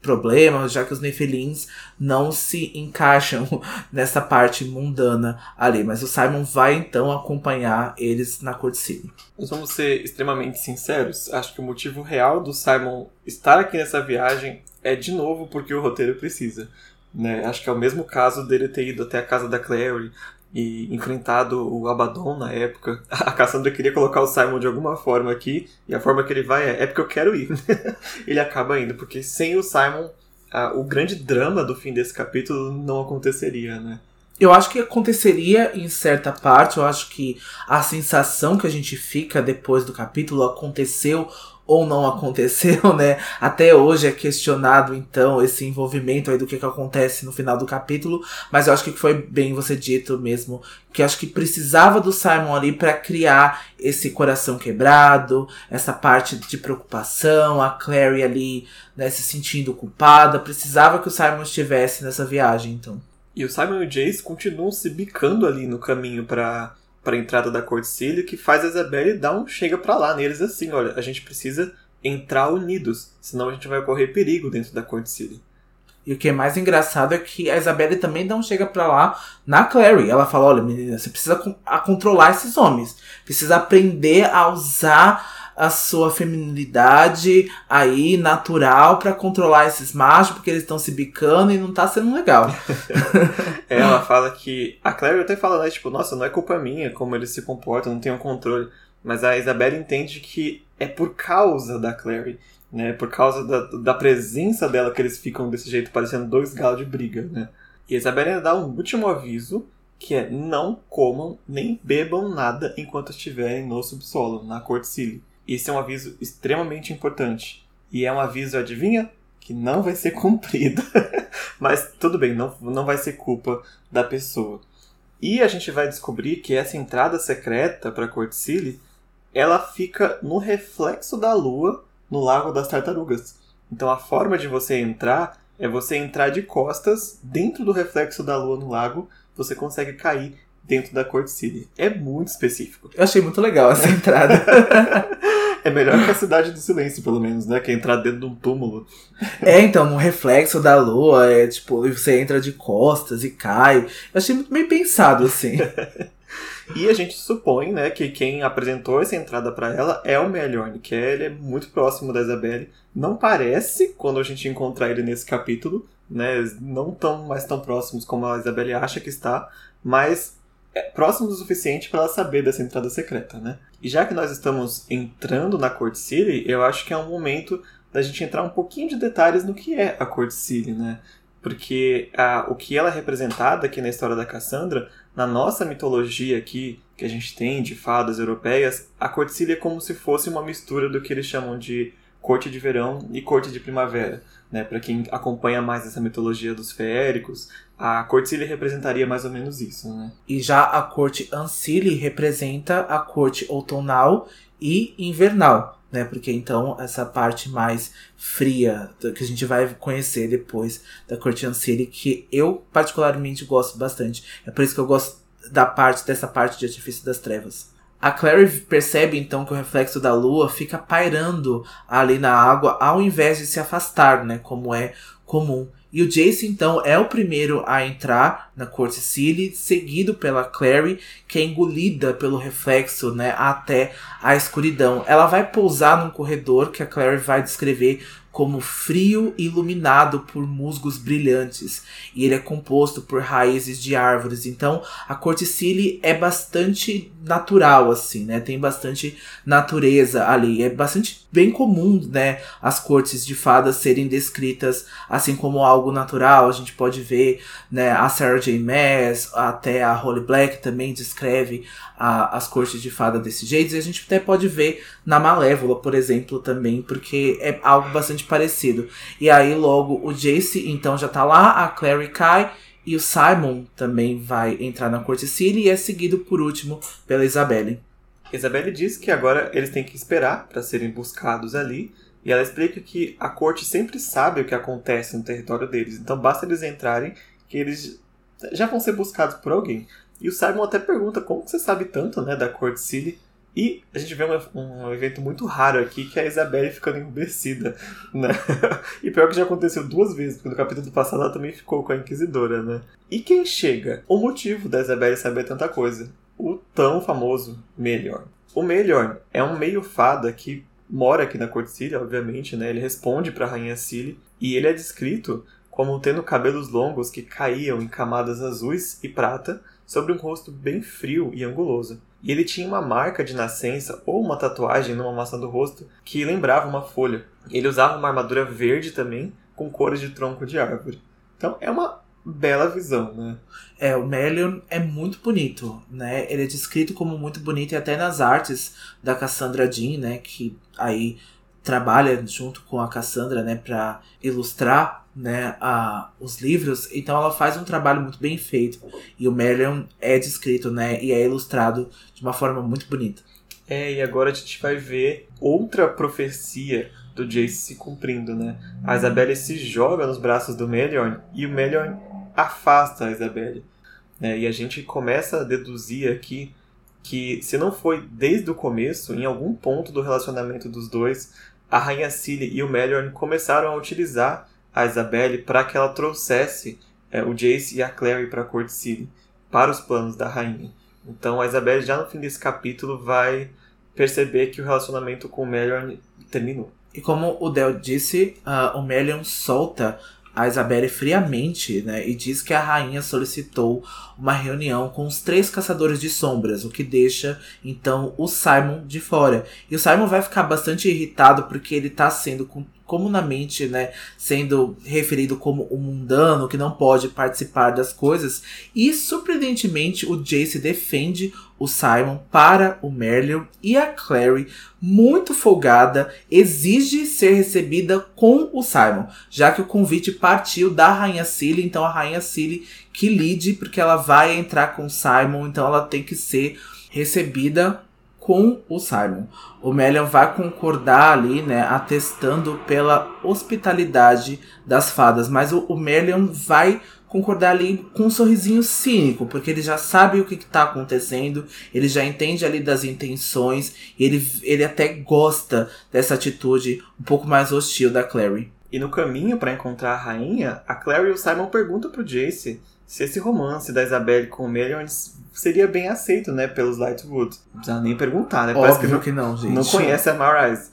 problema, já que os Nephilins não se encaixam nessa parte mundana ali, mas o Simon vai então acompanhar eles na City. Nós vamos ser extremamente sinceros, acho que o motivo real do Simon estar aqui nessa viagem é de novo porque o roteiro precisa. Né? Acho que é o mesmo caso dele ter ido até a casa da Clary e enfrentado o Abaddon na época. A Cassandra queria colocar o Simon de alguma forma aqui, e a forma que ele vai é, é porque eu quero ir. ele acaba indo, porque sem o Simon, o grande drama do fim desse capítulo não aconteceria, né? Eu acho que aconteceria em certa parte, eu acho que a sensação que a gente fica depois do capítulo aconteceu ou não aconteceu, né? Até hoje é questionado, então, esse envolvimento aí do que, que acontece no final do capítulo, mas eu acho que foi bem você dito mesmo, que acho que precisava do Simon ali para criar esse coração quebrado, essa parte de preocupação, a Clary ali, né, se sentindo culpada, precisava que o Simon estivesse nessa viagem, então. E o Simon e o Jace continuam se bicando ali no caminho para para a entrada da Corticília, que faz a Isabelle dar um chega para lá neles assim, olha, a gente precisa entrar unidos, senão a gente vai correr perigo dentro da Corticília. E o que é mais engraçado é que a Isabelle também não chega para lá na Clary. Ela fala: olha, menina, você precisa controlar esses homens. Precisa aprender a usar a sua feminilidade aí natural para controlar esses machos, porque eles estão se bicando e não tá sendo legal. é, ela fala que. A Claire até fala, né? Tipo, nossa, não é culpa minha como eles se comportam, não tenho controle. Mas a Isabelle entende que é por causa da Clary, né? Por causa da, da presença dela que eles ficam desse jeito, parecendo dois galos de briga, né? E a Isabelle ainda dá um último aviso, que é não comam nem bebam nada enquanto estiverem no subsolo, na Corte esse é um aviso extremamente importante. E é um aviso, adivinha? Que não vai ser cumprido. Mas tudo bem, não, não vai ser culpa da pessoa. E a gente vai descobrir que essa entrada secreta para Corticile, ela fica no reflexo da lua no Lago das Tartarugas. Então a forma de você entrar é você entrar de costas dentro do reflexo da lua no lago, você consegue cair dentro da Corticile. É muito específico. Eu achei muito legal essa entrada. É melhor que a Cidade do Silêncio, pelo menos, né? Que é entrar dentro de um túmulo. É, então, no reflexo da lua, é tipo, você entra de costas e cai. Eu achei muito bem pensado, assim. e a gente supõe, né, que quem apresentou essa entrada para ela é o Meliorn, que é, ele é muito próximo da Isabelle. Não parece, quando a gente encontrar ele nesse capítulo, né, não tão mais tão próximos como a Isabelle acha que está, mas próximos o suficiente para ela saber dessa entrada secreta, né? E já que nós estamos entrando na Court City, eu acho que é um momento da gente entrar um pouquinho de detalhes no que é a Court City, né? Porque a, o que ela é representada aqui na história da Cassandra, na nossa mitologia aqui, que a gente tem de fadas europeias, a Court City é como se fosse uma mistura do que eles chamam de corte de verão e corte de primavera. Né? Para quem acompanha mais essa mitologia dos feéricos, a corte Cili representaria mais ou menos isso. Né? E já a corte Ancili representa a corte outonal e invernal. Né? Porque então essa parte mais fria que a gente vai conhecer depois da corte Ancili, que eu particularmente gosto bastante. É por isso que eu gosto da parte dessa parte de artifício das trevas. A Clary percebe então que o reflexo da lua fica pairando ali na água ao invés de se afastar, né, como é comum. E o Jace então é o primeiro a entrar na corte Cilly, seguido pela Clary, que é engolida pelo reflexo, né, até a escuridão. Ela vai pousar num corredor que a Clary vai descrever como frio iluminado por musgos brilhantes, e ele é composto por raízes de árvores. Então, a Corticile é bastante natural assim, né? Tem bastante natureza ali. É bastante bem comum, né, as cortes de fadas serem descritas assim como algo natural. A gente pode ver, né, a Sarah J. Maas, até a Holly Black também descreve a, as cortes de fada desse jeito. E a gente até pode ver na Malévola, por exemplo, também, porque é algo bastante parecido. E aí logo o Jace então já tá lá, a Clary cai e o Simon também vai entrar na corte Cília e é seguido por último pela Isabelle. Isabelle diz que agora eles têm que esperar para serem buscados ali, e ela explica que a corte sempre sabe o que acontece no território deles, então basta eles entrarem que eles já vão ser buscados por alguém. E o Simon até pergunta como você sabe tanto né, da corte Cília, e a gente vê um, um, evento muito raro aqui, que é a Isabelle ficando embebecida, né? e pior que já aconteceu duas vezes, porque no capítulo passado ela também ficou com a Inquisidora, né? E quem chega? O motivo da Isabelle saber tanta coisa o tão famoso Melhor. O Melhor é um meio fada que mora aqui na corte Cília, obviamente, né? Ele responde para a rainha Cília e ele é descrito como tendo cabelos longos que caíam em camadas azuis e prata sobre um rosto bem frio e anguloso. E ele tinha uma marca de nascença ou uma tatuagem numa maçã do rosto que lembrava uma folha. Ele usava uma armadura verde também, com cores de tronco de árvore. Então é uma bela visão, né? É, o Melion é muito bonito, né? Ele é descrito como muito bonito e até nas artes da Cassandra Jean, né? Que aí trabalha junto com a Cassandra, né? Pra ilustrar, né? A, os livros. Então ela faz um trabalho muito bem feito. E o Melion é descrito, né? E é ilustrado de uma forma muito bonita. É, e agora a gente vai ver outra profecia do Jace se cumprindo, né? A Isabelle se joga nos braços do Meliorn e o Meliorn afasta a Isabelle. Né? E a gente começa a deduzir aqui que se não foi desde o começo, em algum ponto do relacionamento dos dois, a Rainha Cilly e o Meliorn começaram a utilizar a Isabelle para que ela trouxesse é, o Jace e a Clary para a corte Cilly, para os planos da rainha. Então a Isabelle já no fim desse capítulo vai perceber que o relacionamento com o Meliorn terminou. E como o Del disse, uh, o Melion solta a Isabelle friamente, né, e diz que a rainha solicitou uma reunião com os três caçadores de sombras, o que deixa então o Simon de fora. E o Simon vai ficar bastante irritado porque ele tá sendo comumente, né, sendo referido como um mundano que não pode participar das coisas. E surpreendentemente o Jace defende o Simon para o Merlin e a Clary, muito folgada, exige ser recebida com o Simon, já que o convite partiu da Rainha Cilly, então a Rainha Cilly que lide, porque ela vai entrar com o Simon, então ela tem que ser recebida com o Simon. O Melion vai concordar ali, né, atestando pela hospitalidade das fadas, mas o, o Melion vai concordar ali com um sorrisinho cínico, porque ele já sabe o que está acontecendo, ele já entende ali das intenções, e ele, ele até gosta dessa atitude um pouco mais hostil da Clary. E no caminho para encontrar a rainha, a Clary e o Simon perguntam pro Jace se esse romance da Isabelle com o Melion seria bem aceito, né, pelos Lightwood. Não precisa nem perguntar, né? Parece Óbvio que não, que não gente. Não conhece a Marise.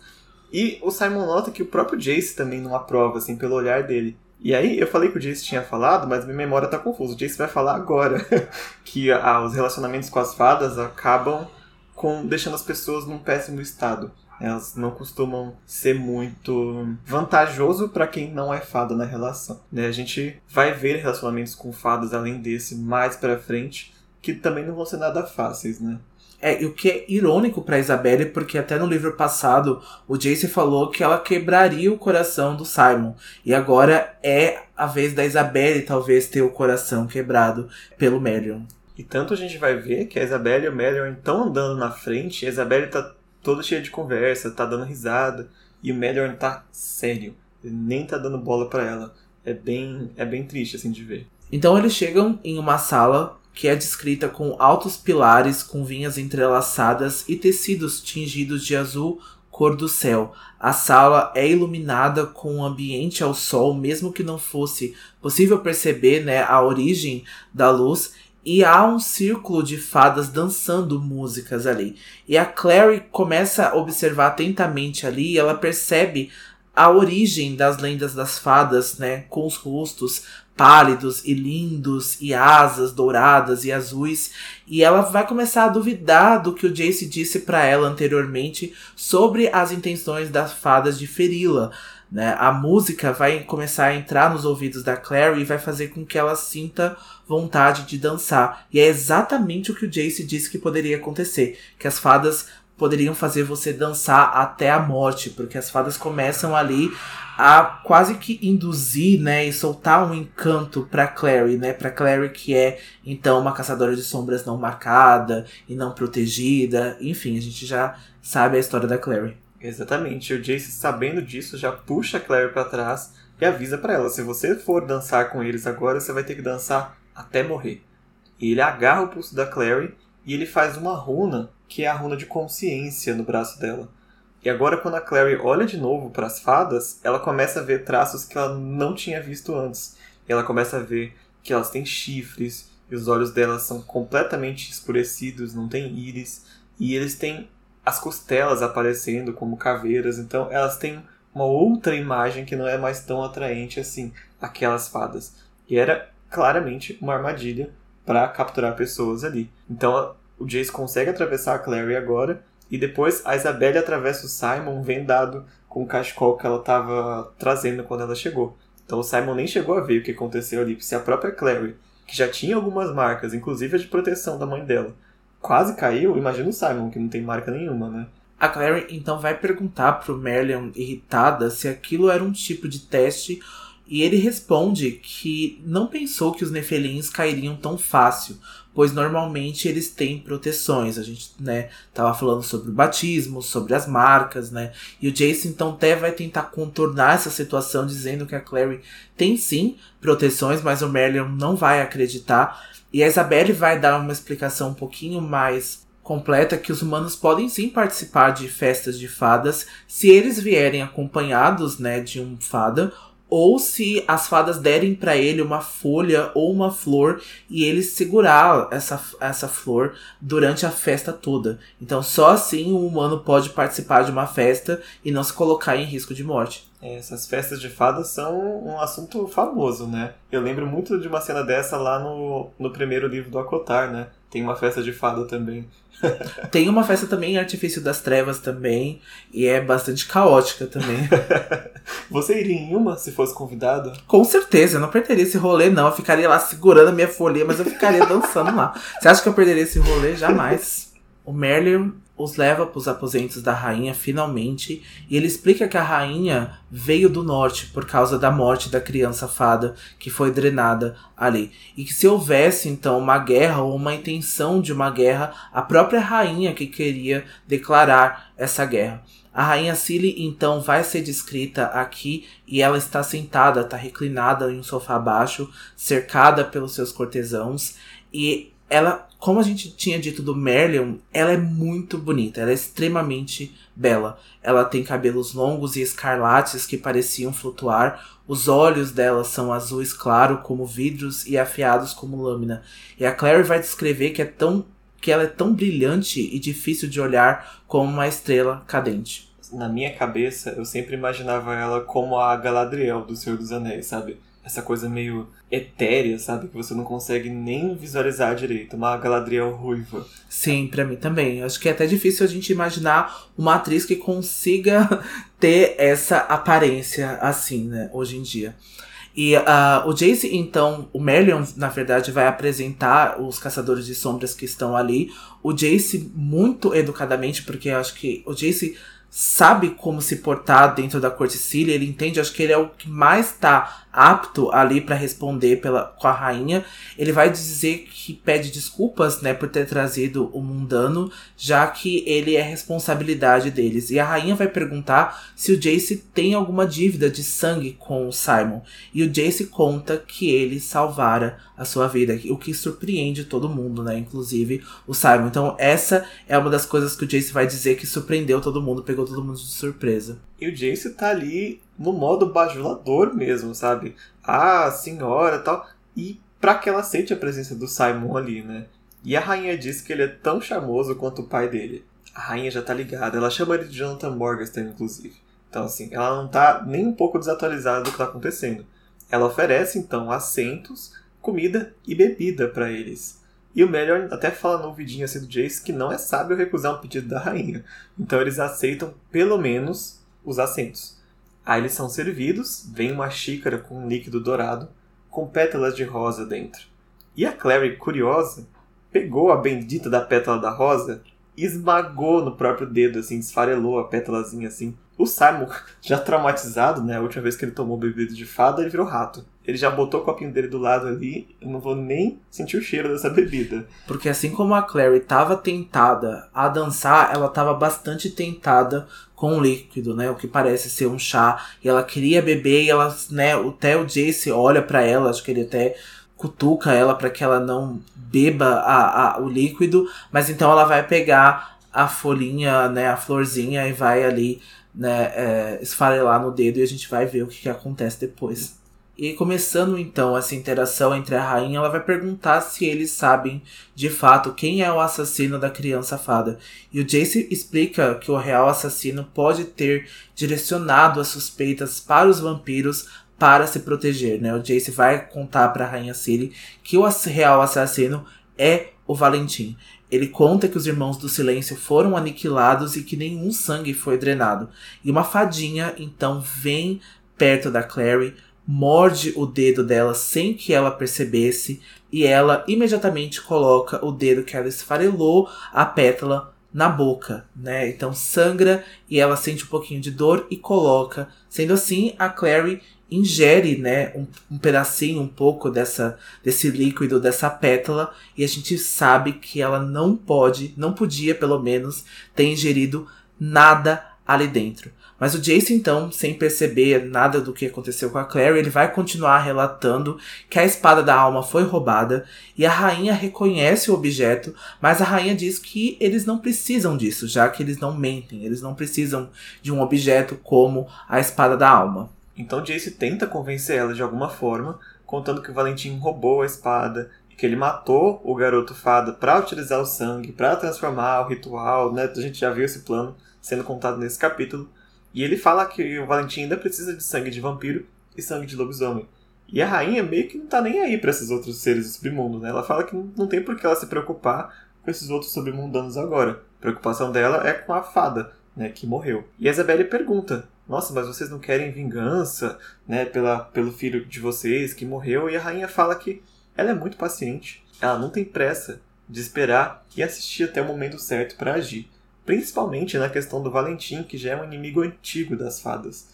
E o Simon nota que o próprio Jace também não aprova, assim, pelo olhar dele. E aí, eu falei que o Jace tinha falado, mas minha memória tá confusa. O Jace vai falar agora que ah, os relacionamentos com as fadas acabam com deixando as pessoas num péssimo estado. Elas não costumam ser muito vantajoso para quem não é fada na relação. Né? A gente vai ver relacionamentos com fadas além desse mais para frente, que também não vão ser nada fáceis, né? É, e o que é irônico para Isabelle, porque até no livro passado o Jace falou que ela quebraria o coração do Simon. E agora é a vez da Isabelle talvez ter o coração quebrado pelo Melion. E tanto a gente vai ver que a Isabelle e o Melion estão andando na frente, e a Isabelle tá toda cheia de conversa, tá dando risada, e o Melion tá sério. Ele nem tá dando bola para ela. É bem, é bem triste assim de ver. Então eles chegam em uma sala que é descrita com altos pilares com vinhas entrelaçadas e tecidos tingidos de azul cor do céu. A sala é iluminada com um ambiente ao sol, mesmo que não fosse possível perceber né, a origem da luz. E há um círculo de fadas dançando músicas ali. E a Clary começa a observar atentamente ali e ela percebe a origem das lendas das fadas, né, com os rostos pálidos e lindos e asas douradas e azuis, e ela vai começar a duvidar do que o Jace disse para ela anteriormente sobre as intenções das fadas de feri-la. Né? A música vai começar a entrar nos ouvidos da Clary e vai fazer com que ela sinta vontade de dançar. E é exatamente o que o Jace disse que poderia acontecer, que as fadas poderiam fazer você dançar até a morte, porque as fadas começam ali a quase que induzir, né, e soltar um encanto para Clary, né, para Clary que é então uma caçadora de sombras não marcada e não protegida. Enfim, a gente já sabe a história da Clary. Exatamente. O Jace, sabendo disso, já puxa a Clary para trás e avisa para ela: se você for dançar com eles agora, você vai ter que dançar até morrer. E ele agarra o pulso da Clary e ele faz uma runa, que é a runa de consciência no braço dela. E agora, quando a Clary olha de novo para as fadas, ela começa a ver traços que ela não tinha visto antes. E ela começa a ver que elas têm chifres, e os olhos delas são completamente escurecidos, não tem íris, e eles têm as costelas aparecendo como caveiras, então elas têm uma outra imagem que não é mais tão atraente assim, aquelas fadas. E era claramente uma armadilha para capturar pessoas ali. Então o Jace consegue atravessar a Clary agora e depois a Isabelle atravessa o Simon vendado com o cachecol que ela estava trazendo quando ela chegou. Então o Simon nem chegou a ver o que aconteceu ali, se a própria Clary, que já tinha algumas marcas, inclusive a de proteção da mãe dela, quase caiu, imagina o Simon, que não tem marca nenhuma, né? A Clary então vai perguntar pro Merlin, irritada, se aquilo era um tipo de teste e ele responde que não pensou que os Nefelins cairiam tão fácil, pois normalmente eles têm proteções. A gente, né, tava falando sobre o batismo, sobre as marcas, né? E o Jason então até vai tentar contornar essa situação dizendo que a Clary tem sim proteções, mas o Merlin não vai acreditar. E a Isabelle vai dar uma explicação um pouquinho mais completa que os humanos podem sim participar de festas de fadas se eles vierem acompanhados, né, de um fada ou se as fadas derem para ele uma folha ou uma flor e ele segurar essa, essa flor durante a festa toda. Então só assim o humano pode participar de uma festa e não se colocar em risco de morte. É, essas festas de fadas são um assunto famoso, né? Eu lembro muito de uma cena dessa lá no, no primeiro livro do Acotar, né? Tem uma festa de fada também. Tem uma festa também em Artifício das Trevas também. E é bastante caótica também. Você iria em uma se fosse convidado? Com certeza, eu não perderia esse rolê, não. Eu ficaria lá segurando a minha folha, mas eu ficaria dançando lá. Você acha que eu perderia esse rolê? Jamais. O Merlin os leva para os aposentos da rainha finalmente. E ele explica que a rainha veio do norte por causa da morte da criança fada que foi drenada ali. E que se houvesse então uma guerra ou uma intenção de uma guerra a própria rainha que queria declarar essa guerra. A rainha Cilly então vai ser descrita aqui e ela está sentada, está reclinada em um sofá baixo, cercada pelos seus cortesãos. E ela, como a gente tinha dito do Merlion, ela é muito bonita, ela é extremamente bela. Ela tem cabelos longos e escarlates que pareciam flutuar, os olhos dela são azuis claro como vidros e afiados como lâmina. E a Clary vai descrever que é tão que ela é tão brilhante e difícil de olhar como uma estrela cadente. Na minha cabeça, eu sempre imaginava ela como a Galadriel do Senhor dos Anéis, sabe? Essa coisa meio etérea, sabe? Que você não consegue nem visualizar direito. Uma Galadriel ruiva. Sim, para mim também. Acho que é até difícil a gente imaginar uma atriz que consiga ter essa aparência assim, né? Hoje em dia. E uh, o Jace, então, o Merlion, na verdade, vai apresentar os caçadores de sombras que estão ali. O Jace, muito educadamente, porque eu acho que o Jace sabe como se portar dentro da corte Cília, ele entende, acho que ele é o que mais está apto ali para responder pela, com a rainha. Ele vai dizer que pede desculpas, né, por ter trazido o mundano, já que ele é responsabilidade deles. E a rainha vai perguntar se o Jace tem alguma dívida de sangue com o Simon. E o Jace conta que ele salvara a sua vida, o que surpreende todo mundo, né, inclusive o Simon. Então essa é uma das coisas que o Jace vai dizer que surpreendeu todo mundo, pegou todo mundo de surpresa. E o Jace tá ali no modo bajulador mesmo, sabe? Ah, senhora tal. E pra que ela aceite a presença do Simon ali, né? E a rainha diz que ele é tão charmoso quanto o pai dele. A rainha já tá ligada, ela chama ele de Jonathan Morgenstern, inclusive. Então, assim, ela não tá nem um pouco desatualizada do que tá acontecendo. Ela oferece, então, assentos, comida e bebida para eles. E o melhor até fala no ouvidinho assim do Jace que não é sábio recusar um pedido da rainha. Então eles aceitam pelo menos os assentos. Aí eles são servidos, vem uma xícara com um líquido dourado, com pétalas de rosa dentro. E a Clary, curiosa, pegou a bendita da pétala da rosa e esmagou no próprio dedo, assim, esfarelou a pétalazinha assim. O Simon, já traumatizado, né? A última vez que ele tomou bebida de fada, ele virou rato. Ele já botou o copinho dele do lado ali, eu não vou nem sentir o cheiro dessa bebida. Porque assim como a Clary estava tentada a dançar, ela estava bastante tentada com o líquido, né? O que parece ser um chá. E ela queria beber e ela, né? Até o Jace olha para ela, acho que ele até cutuca ela para que ela não beba a, a, o líquido, mas então ela vai pegar a folhinha, né, a florzinha e vai ali né, é, esfarelar no dedo e a gente vai ver o que, que acontece depois. E começando então essa interação entre a rainha, ela vai perguntar se eles sabem de fato quem é o assassino da criança fada. E o Jace explica que o real assassino pode ter direcionado as suspeitas para os vampiros para se proteger, né? O Jace vai contar para a rainha Ciri que o real assassino é o Valentim. Ele conta que os irmãos do silêncio foram aniquilados e que nenhum sangue foi drenado. E uma fadinha então vem perto da Clary, morde o dedo dela sem que ela percebesse e ela imediatamente coloca o dedo que ela esfarelou a pétala na boca, né? Então sangra e ela sente um pouquinho de dor e coloca. Sendo assim, a Clary ingere, né, um, um, pedacinho, um pouco dessa desse líquido, dessa pétala, e a gente sabe que ela não pode, não podia pelo menos ter ingerido nada ali dentro. Mas o Jace, então, sem perceber nada do que aconteceu com a Clary, ele vai continuar relatando que a espada da alma foi roubada e a rainha reconhece o objeto, mas a rainha diz que eles não precisam disso, já que eles não mentem, eles não precisam de um objeto como a espada da alma. Então Jace tenta convencer ela de alguma forma, contando que o Valentim roubou a espada que ele matou o garoto fada para utilizar o sangue, para transformar o ritual, né? A gente já viu esse plano sendo contado nesse capítulo. E ele fala que o Valentim ainda precisa de sangue de vampiro e sangue de lobisomem. E a rainha meio que não tá nem aí para esses outros seres do submundo, né? Ela fala que não tem por que ela se preocupar com esses outros submundanos agora. A preocupação dela é com a fada, né, que morreu. E a Isabelle pergunta: "Nossa, mas vocês não querem vingança, né, pela, pelo filho de vocês que morreu?" E a rainha fala que ela é muito paciente. Ela não tem pressa de esperar e assistir até o momento certo para agir principalmente na questão do Valentim, que já é um inimigo antigo das fadas.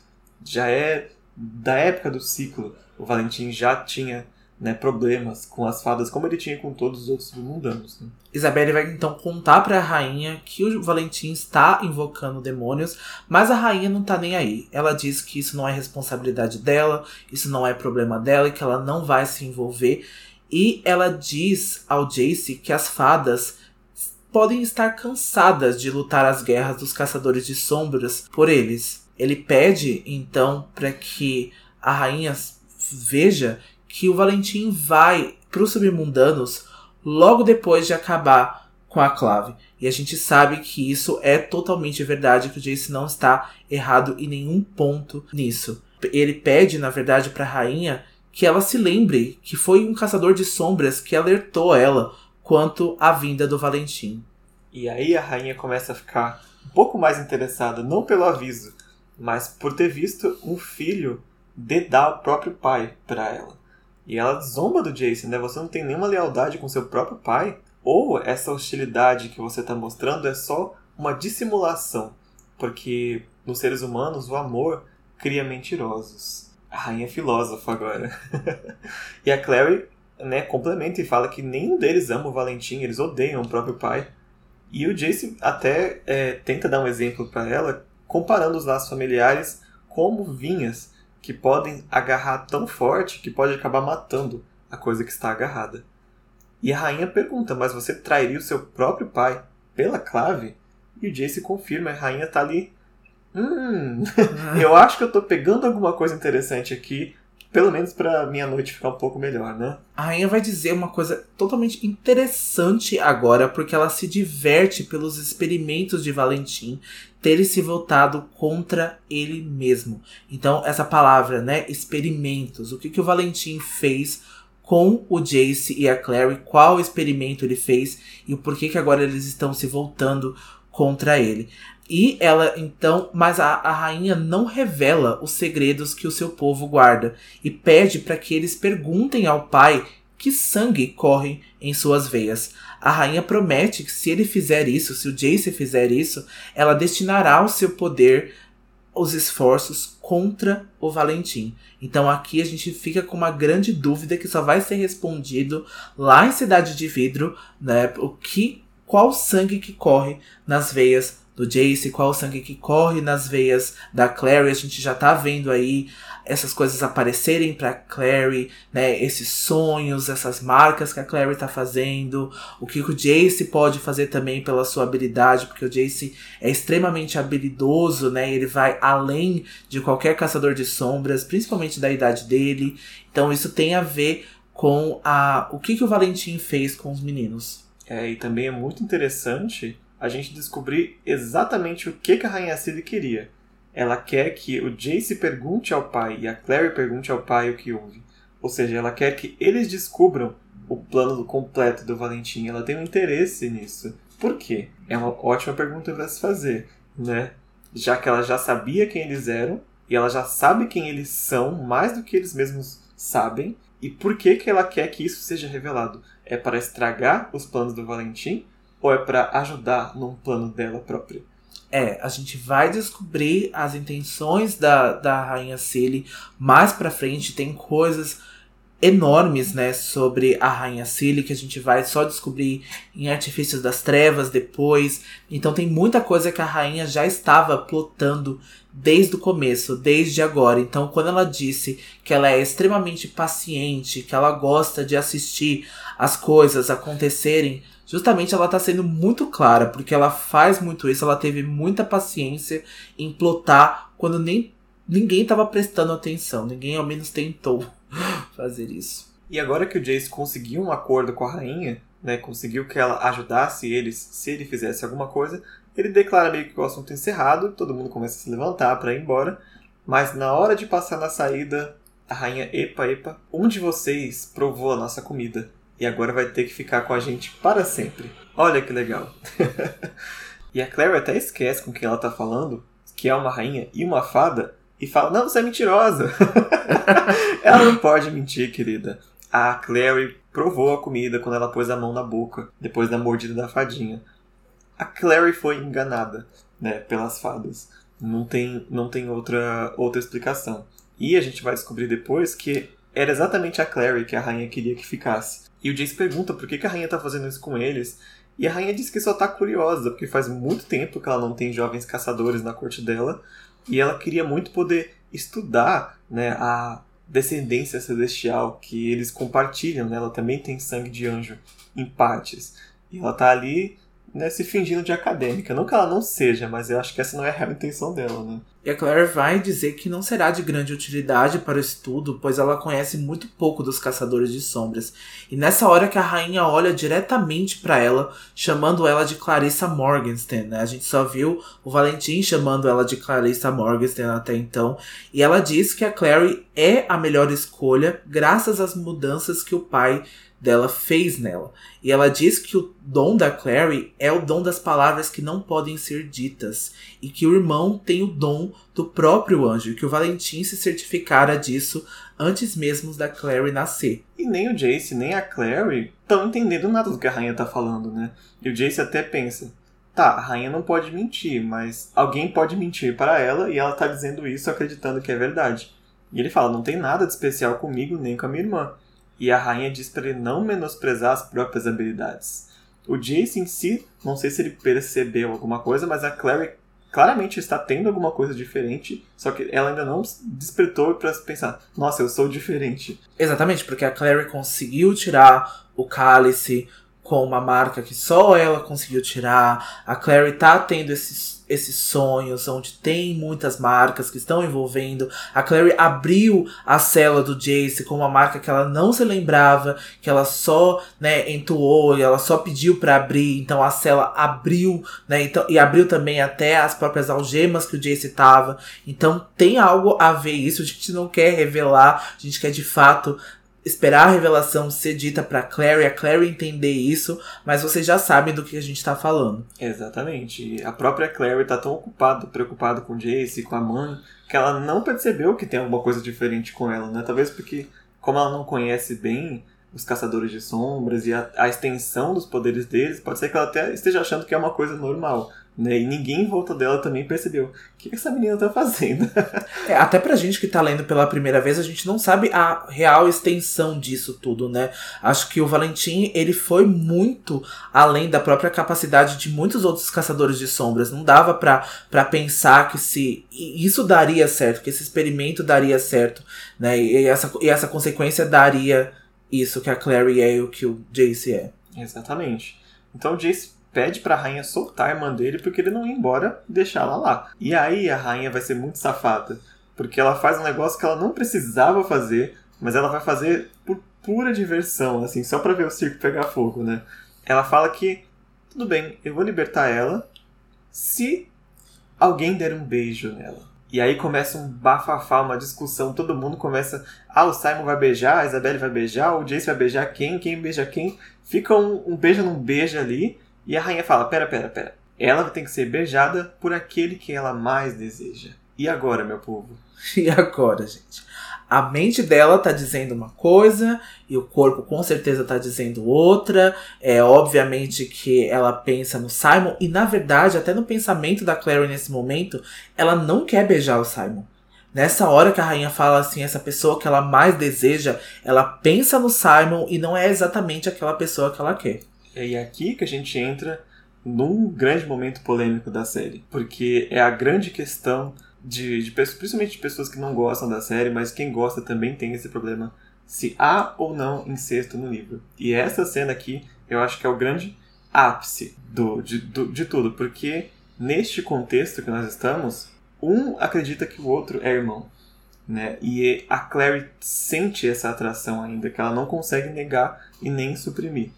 Já é da época do ciclo. O Valentim já tinha né, problemas com as fadas, como ele tinha com todos os outros mundanos. Né? Isabelle vai então contar para a rainha que o Valentim está invocando demônios, mas a rainha não tá nem aí. Ela diz que isso não é responsabilidade dela, isso não é problema dela e que ela não vai se envolver. E ela diz ao Jace que as fadas podem estar cansadas de lutar as guerras dos caçadores de sombras por eles. Ele pede então para que a rainha veja que o Valentim vai para os submundanos logo depois de acabar com a clave. E a gente sabe que isso é totalmente verdade, que o Jace não está errado em nenhum ponto nisso. Ele pede, na verdade, para a rainha que ela se lembre que foi um caçador de sombras que alertou ela quanto à vinda do Valentim. E aí a rainha começa a ficar um pouco mais interessada, não pelo aviso, mas por ter visto um filho dedar o próprio pai para ela. E ela zomba do Jason, né? Você não tem nenhuma lealdade com seu próprio pai? Ou essa hostilidade que você está mostrando é só uma dissimulação? Porque nos seres humanos o amor cria mentirosos. A rainha é filósofa agora. e a Clary né, complementa e fala que nenhum deles ama o Valentim, eles odeiam o próprio pai. E o Jace até é, tenta dar um exemplo para ela, comparando os laços familiares como vinhas que podem agarrar tão forte que pode acabar matando a coisa que está agarrada. E a rainha pergunta: Mas você trairia o seu próprio pai pela clave? E o Jace confirma: a rainha está ali. Hum, eu acho que eu estou pegando alguma coisa interessante aqui Pelo menos pra minha noite ficar um pouco melhor, né? A rainha vai dizer uma coisa totalmente interessante agora, porque ela se diverte pelos experimentos de Valentim terem se voltado contra ele mesmo. Então, essa palavra, né? Experimentos. O que, que o Valentim fez com o Jace e a Clary, qual experimento ele fez e o porquê que agora eles estão se voltando contra ele. E ela então, mas a, a rainha não revela os segredos que o seu povo guarda e pede para que eles perguntem ao pai que sangue corre em suas veias. A rainha promete que se ele fizer isso, se o Jace fizer isso, ela destinará o seu poder os esforços contra o Valentim. Então aqui a gente fica com uma grande dúvida que só vai ser respondido lá em Cidade de Vidro, né? O que qual sangue que corre nas veias do Jace, qual o sangue que corre nas veias da Clary. A gente já tá vendo aí essas coisas aparecerem para Clary, né? Esses sonhos, essas marcas que a Clary tá fazendo, o que o Jace pode fazer também pela sua habilidade, porque o Jace é extremamente habilidoso, né? Ele vai além de qualquer caçador de sombras, principalmente da idade dele. Então isso tem a ver com a o que que o Valentim fez com os meninos. É, e também é muito interessante a gente descobrir exatamente o que, que a Rainha Ciri queria. Ela quer que o Jace pergunte ao pai e a Clary pergunte ao pai o que houve. Ou seja, ela quer que eles descubram o plano completo do Valentim. Ela tem um interesse nisso. Por quê? É uma ótima pergunta para se fazer, né? Já que ela já sabia quem eles eram e ela já sabe quem eles são mais do que eles mesmos sabem. E por que que ela quer que isso seja revelado? É para estragar os planos do Valentim ou é para ajudar num plano dela própria? É, a gente vai descobrir as intenções da, da Rainha Cele mais pra frente. Tem coisas enormes, né, sobre a Rainha Cele que a gente vai só descobrir em Artifícios das Trevas depois. Então tem muita coisa que a rainha já estava plotando desde o começo, desde agora. Então, quando ela disse que ela é extremamente paciente, que ela gosta de assistir as coisas acontecerem justamente ela tá sendo muito clara, porque ela faz muito isso, ela teve muita paciência em plotar quando nem ninguém tava prestando atenção, ninguém ao menos tentou fazer isso. E agora que o Jace conseguiu um acordo com a rainha, né, conseguiu que ela ajudasse eles se ele fizesse alguma coisa, ele declara meio que o assunto encerrado, todo mundo começa a se levantar para ir embora, mas na hora de passar na saída, a rainha epa epa, um de vocês provou a nossa comida e agora vai ter que ficar com a gente para sempre. Olha que legal. e a Claire até esquece com quem ela tá falando, que é uma rainha e uma fada, e fala: Não, você é mentirosa. ela não pode mentir, querida. A Clary provou a comida quando ela pôs a mão na boca, depois da mordida da fadinha. A Clary foi enganada, né, pelas fadas. Não tem, não tem outra, outra explicação. E a gente vai descobrir depois que era exatamente a Clary que a rainha queria que ficasse. E o Jace pergunta por que, que a rainha tá fazendo isso com eles. E a rainha diz que só tá curiosa, porque faz muito tempo que ela não tem jovens caçadores na corte dela. E ela queria muito poder estudar né, a descendência celestial que eles compartilham. Né? Ela também tem sangue de anjo em partes. E ela tá ali né, se fingindo de acadêmica. Não que ela não seja, mas eu acho que essa não é a real intenção dela, né? E a Claire vai dizer que não será de grande utilidade para o estudo, pois ela conhece muito pouco dos caçadores de sombras. E nessa hora que a rainha olha diretamente para ela, chamando ela de Clarissa Morgenstern, né? A gente só viu o Valentim chamando ela de Clarissa Morgenstern até então, e ela diz que a Clary é a melhor escolha graças às mudanças que o pai dela fez nela. E ela diz que o dom da Clary é o dom das palavras que não podem ser ditas, e que o irmão tem o dom do próprio anjo, e que o Valentim se certificara disso antes mesmo da Clary nascer. E nem o Jace, nem a Clary estão entendendo nada do que a rainha tá falando, né? E o Jace até pensa, tá, a rainha não pode mentir, mas alguém pode mentir para ela e ela tá dizendo isso acreditando que é verdade. E ele fala, não tem nada de especial comigo nem com a minha irmã e a rainha diz para ele não menosprezar as próprias habilidades. O Jace em si, não sei se ele percebeu alguma coisa, mas a Clary claramente está tendo alguma coisa diferente, só que ela ainda não despertou para pensar, nossa, eu sou diferente. Exatamente, porque a Clary conseguiu tirar o cálice com uma marca que só ela conseguiu tirar. A Clary tá tendo esses, esses sonhos onde tem muitas marcas que estão envolvendo. A Clary abriu a cela do Jace com uma marca que ela não se lembrava, que ela só, né, entoou e ela só pediu para abrir. Então a cela abriu, né, então, e abriu também até as próprias algemas que o Jace tava. Então tem algo a ver isso. A gente não quer revelar, a gente quer de fato esperar a revelação ser dita pra Clary, a Clary entender isso, mas vocês já sabem do que a gente tá falando. Exatamente. A própria Clary tá tão ocupada, preocupada com Jace, com a mãe, que ela não percebeu que tem alguma coisa diferente com ela, né? Talvez porque, como ela não conhece bem os caçadores de sombras e a, a extensão dos poderes deles, pode ser que ela até esteja achando que é uma coisa normal. Né? E ninguém em volta dela também percebeu. O que essa menina tá fazendo? é, até pra gente que tá lendo pela primeira vez, a gente não sabe a real extensão disso tudo, né? Acho que o Valentim, ele foi muito além da própria capacidade de muitos outros caçadores de sombras. Não dava pra, pra pensar que se isso daria certo, que esse experimento daria certo, né? E essa, e essa consequência daria isso que a Clary é e o que o Jace é. Exatamente. Então o Jace pede pra rainha soltar a irmã dele porque ele não ia embora e deixar ela lá. E aí a rainha vai ser muito safada, porque ela faz um negócio que ela não precisava fazer, mas ela vai fazer por pura diversão, assim, só pra ver o circo pegar fogo, né? Ela fala que, tudo bem, eu vou libertar ela se alguém der um beijo nela. E aí começa um bafafá, uma discussão, todo mundo começa. Ah, o Simon vai beijar, a Isabelle vai beijar, o Jace vai beijar quem, quem beija quem. Fica um, um beijo num beijo ali. E a rainha fala: pera, pera, pera. Ela tem que ser beijada por aquele que ela mais deseja. E agora, meu povo? E agora, gente? A mente dela tá dizendo uma coisa e o corpo com certeza tá dizendo outra. É obviamente que ela pensa no Simon e na verdade, até no pensamento da Clary nesse momento, ela não quer beijar o Simon. Nessa hora que a rainha fala assim, essa pessoa que ela mais deseja, ela pensa no Simon e não é exatamente aquela pessoa que ela quer. É aqui que a gente entra num grande momento polêmico da série, porque é a grande questão de, de principalmente de pessoas que não gostam da série, mas quem gosta também tem esse problema se há ou não incesto no livro. E essa cena aqui, eu acho que é o grande ápice do, de, do, de tudo, porque neste contexto que nós estamos, um acredita que o outro é irmão. Né? E a Clary sente essa atração ainda, que ela não consegue negar e nem suprimir.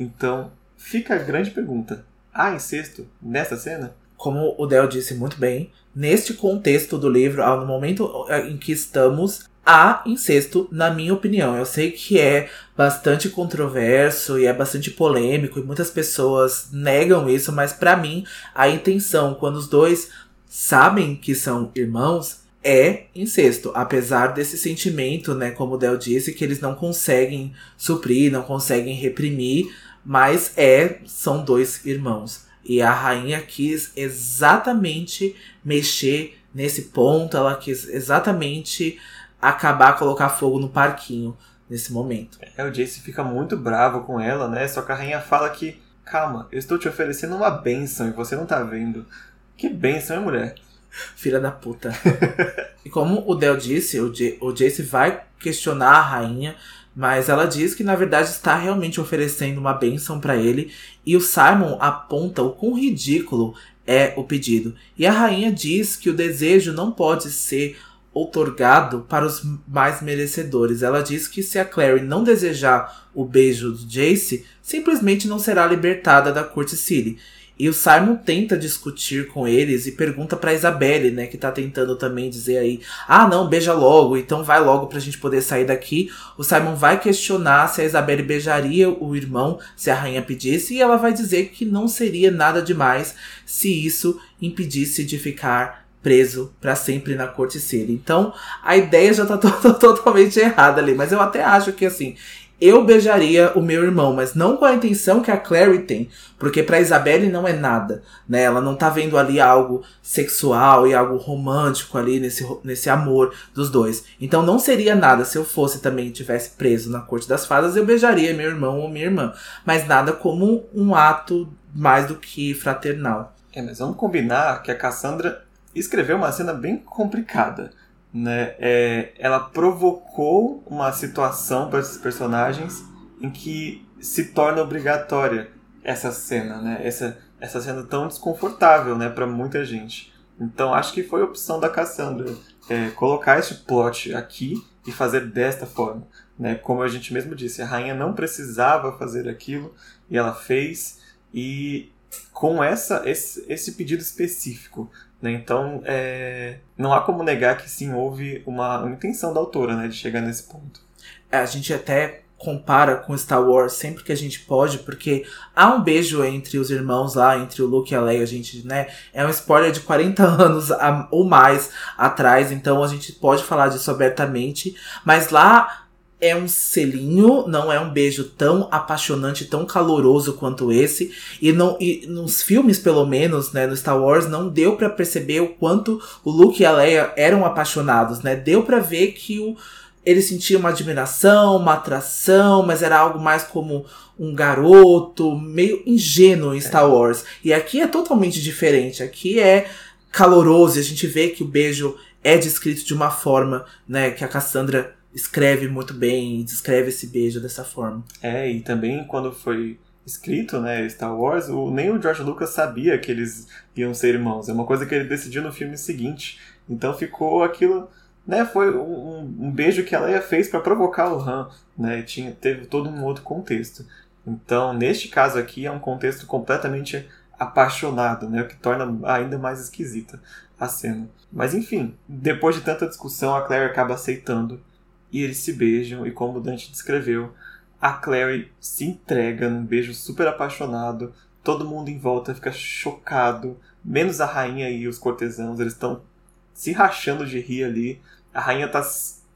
Então, fica a grande pergunta: há incesto nessa cena? Como o Del disse muito bem, neste contexto do livro, no momento é, em que estamos, há incesto, na minha opinião. Eu sei que é bastante controverso e é bastante polêmico e muitas pessoas negam isso, mas para mim a intenção quando os dois sabem que são irmãos é incesto, apesar desse sentimento, né, como o Del disse, que eles não conseguem suprir, não conseguem reprimir, mas é são dois irmãos. E a rainha quis exatamente mexer nesse ponto, ela quis exatamente acabar, colocar fogo no parquinho nesse momento. É, o Jace fica muito bravo com ela, né? Só que a rainha fala que, calma, eu estou te oferecendo uma benção e você não tá vendo. Que benção, hein, mulher? Filha da puta. e como o Del disse, o, J o Jace vai questionar a rainha mas ela diz que na verdade está realmente oferecendo uma benção para ele e o Simon aponta o quão ridículo é o pedido. E a rainha diz que o desejo não pode ser outorgado para os mais merecedores. Ela diz que se a Clary não desejar o beijo do Jace, simplesmente não será libertada da corte City. E o Simon tenta discutir com eles e pergunta pra Isabelle, né, que tá tentando também dizer aí: "Ah, não, beija logo, então vai logo pra gente poder sair daqui". O Simon vai questionar se a Isabelle beijaria o irmão se a rainha pedisse e ela vai dizer que não seria nada demais se isso impedisse de ficar preso para sempre na corte City. Então, a ideia já tá totalmente errada ali, mas eu até acho que assim, eu beijaria o meu irmão, mas não com a intenção que a Clary tem, porque para Isabelle não é nada, né? Ela não tá vendo ali algo sexual e algo romântico ali nesse, nesse amor dos dois. Então não seria nada se eu fosse também tivesse preso na corte das fadas, eu beijaria meu irmão ou minha irmã, mas nada como um ato mais do que fraternal. É, mas vamos combinar que a Cassandra escreveu uma cena bem complicada né? É, ela provocou uma situação para esses personagens em que se torna obrigatória essa cena, né? Essa, essa cena tão desconfortável, né, para muita gente. Então acho que foi a opção da Cassandra é, colocar esse plot aqui e fazer desta forma. Né? Como a gente mesmo disse, a rainha não precisava fazer aquilo e ela fez, e com essa esse, esse pedido específico. Né? Então, é, não há como negar que sim, houve uma, uma intenção da autora né, de chegar nesse ponto. É, a gente até compara com Star Wars sempre que a gente pode, porque há um beijo entre os irmãos lá, entre o Luke e a Leia, a gente, né? É um spoiler de 40 anos a, ou mais atrás, então a gente pode falar disso abertamente, mas lá é um selinho, não é um beijo tão apaixonante, tão caloroso quanto esse. E, não, e nos filmes, pelo menos, né, no Star Wars, não deu para perceber o quanto o Luke e a Leia eram apaixonados, né? Deu para ver que o, ele sentia uma admiração, uma atração, mas era algo mais como um garoto, meio ingênuo em Star Wars. E aqui é totalmente diferente. Aqui é caloroso e a gente vê que o beijo é descrito de uma forma, né, que a Cassandra escreve muito bem descreve esse beijo dessa forma. É, e também quando foi escrito, né, Star Wars, o, nem o George Lucas sabia que eles iam ser irmãos. É uma coisa que ele decidiu no filme seguinte. Então ficou aquilo, né, foi um, um beijo que a Leia fez para provocar o Han, né, tinha teve todo um outro contexto. Então, neste caso aqui é um contexto completamente apaixonado, né, o que torna ainda mais esquisita a cena. Mas enfim, depois de tanta discussão, a Claire acaba aceitando e eles se beijam e como Dante descreveu, a Clary se entrega num beijo super apaixonado, todo mundo em volta fica chocado, menos a rainha e os cortesãos, eles estão se rachando de rir ali. A rainha tá,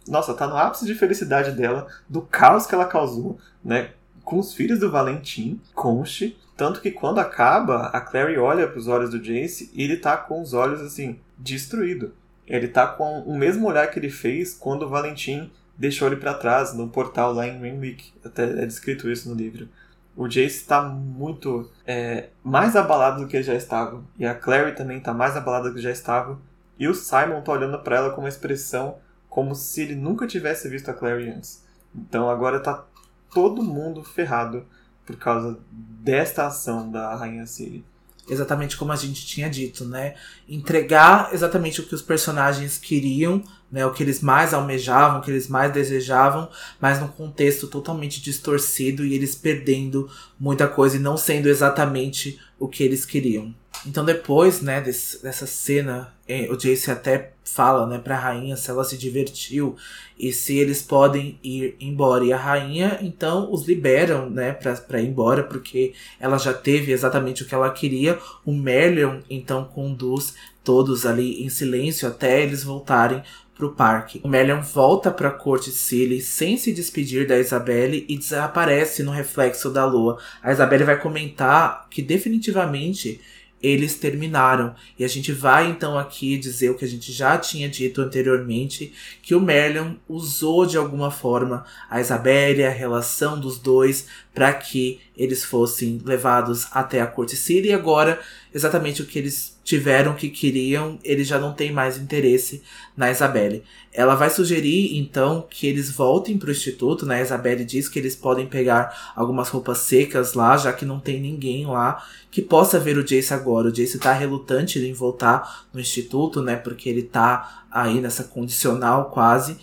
nossa, tá no ápice de felicidade dela, do caos que ela causou, né, com os filhos do Valentim, Conche, tanto que quando acaba, a Clary olha para os olhos do Jace e ele tá com os olhos assim destruído. Ele tá com o mesmo olhar que ele fez quando o Valentim deixou ele para trás no portal lá em Rainwick. Até é descrito isso no livro. O Jace está muito é, mais abalado do que já estava. E a Clary também está mais abalada do que já estava. E o Simon está olhando para ela com uma expressão como se ele nunca tivesse visto a Clary antes. Então agora está todo mundo ferrado por causa desta ação da Rainha Ciri exatamente como a gente tinha dito, né? Entregar exatamente o que os personagens queriam, né? O que eles mais almejavam, o que eles mais desejavam, mas num contexto totalmente distorcido e eles perdendo muita coisa e não sendo exatamente o que eles queriam. Então depois, né, desse, dessa cena, é, o Jace até fala, né, pra rainha se ela se divertiu e se eles podem ir embora. E a rainha, então, os liberam, né, pra, pra ir embora, porque ela já teve exatamente o que ela queria. O Merlion, então, conduz todos ali em silêncio até eles voltarem pro parque. O Merlion volta pra corte Silly sem se despedir da Isabelle e desaparece no reflexo da lua. A Isabelle vai comentar que definitivamente eles terminaram. E a gente vai então aqui dizer o que a gente já tinha dito anteriormente, que o Merlin usou de alguma forma a Isabelle, a relação dos dois, para que eles fossem levados até a Corte City. E agora, exatamente o que eles tiveram que queriam, eles já não têm mais interesse na Isabelle. Ela vai sugerir, então, que eles voltem para o instituto, né? A Isabelle diz que eles podem pegar algumas roupas secas lá, já que não tem ninguém lá que possa ver o Jace agora. O Jace tá relutante em voltar no instituto, né? Porque ele tá aí nessa condicional quase.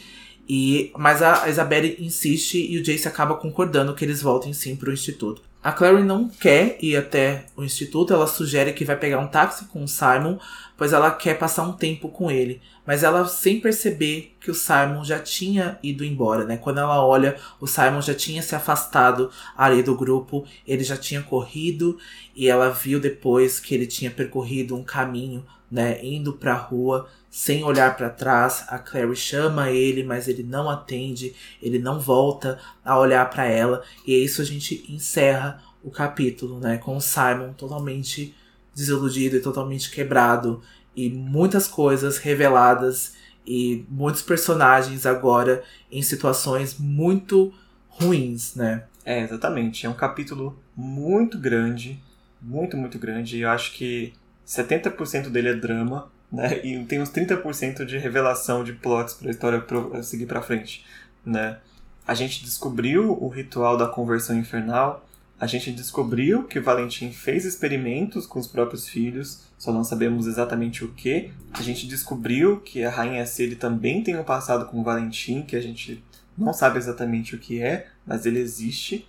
E, mas a Isabelle insiste e o Jace acaba concordando que eles voltem sim para o instituto. A Clary não quer ir até o instituto, ela sugere que vai pegar um táxi com o Simon, pois ela quer passar um tempo com ele. Mas ela sem perceber que o Simon já tinha ido embora, né? Quando ela olha, o Simon já tinha se afastado ali do grupo, ele já tinha corrido e ela viu depois que ele tinha percorrido um caminho, né, indo para a rua sem olhar para trás. A Clary chama ele, mas ele não atende, ele não volta a olhar para ela, e é isso a gente encerra o capítulo, né, com o Simon totalmente desiludido e totalmente quebrado e muitas coisas reveladas e muitos personagens agora em situações muito ruins, né? É, exatamente. É um capítulo muito grande, muito, muito grande. E eu acho que 70% dele é drama, né? E tem uns 30% de revelação de plots para a história pro, seguir para frente, né? a gente descobriu o ritual da conversão infernal, a gente descobriu que Valentim fez experimentos com os próprios filhos, só não sabemos exatamente o que. A gente descobriu que a rainha Celi também tem um passado com Valentim, que a gente não sabe exatamente o que é, mas ele existe.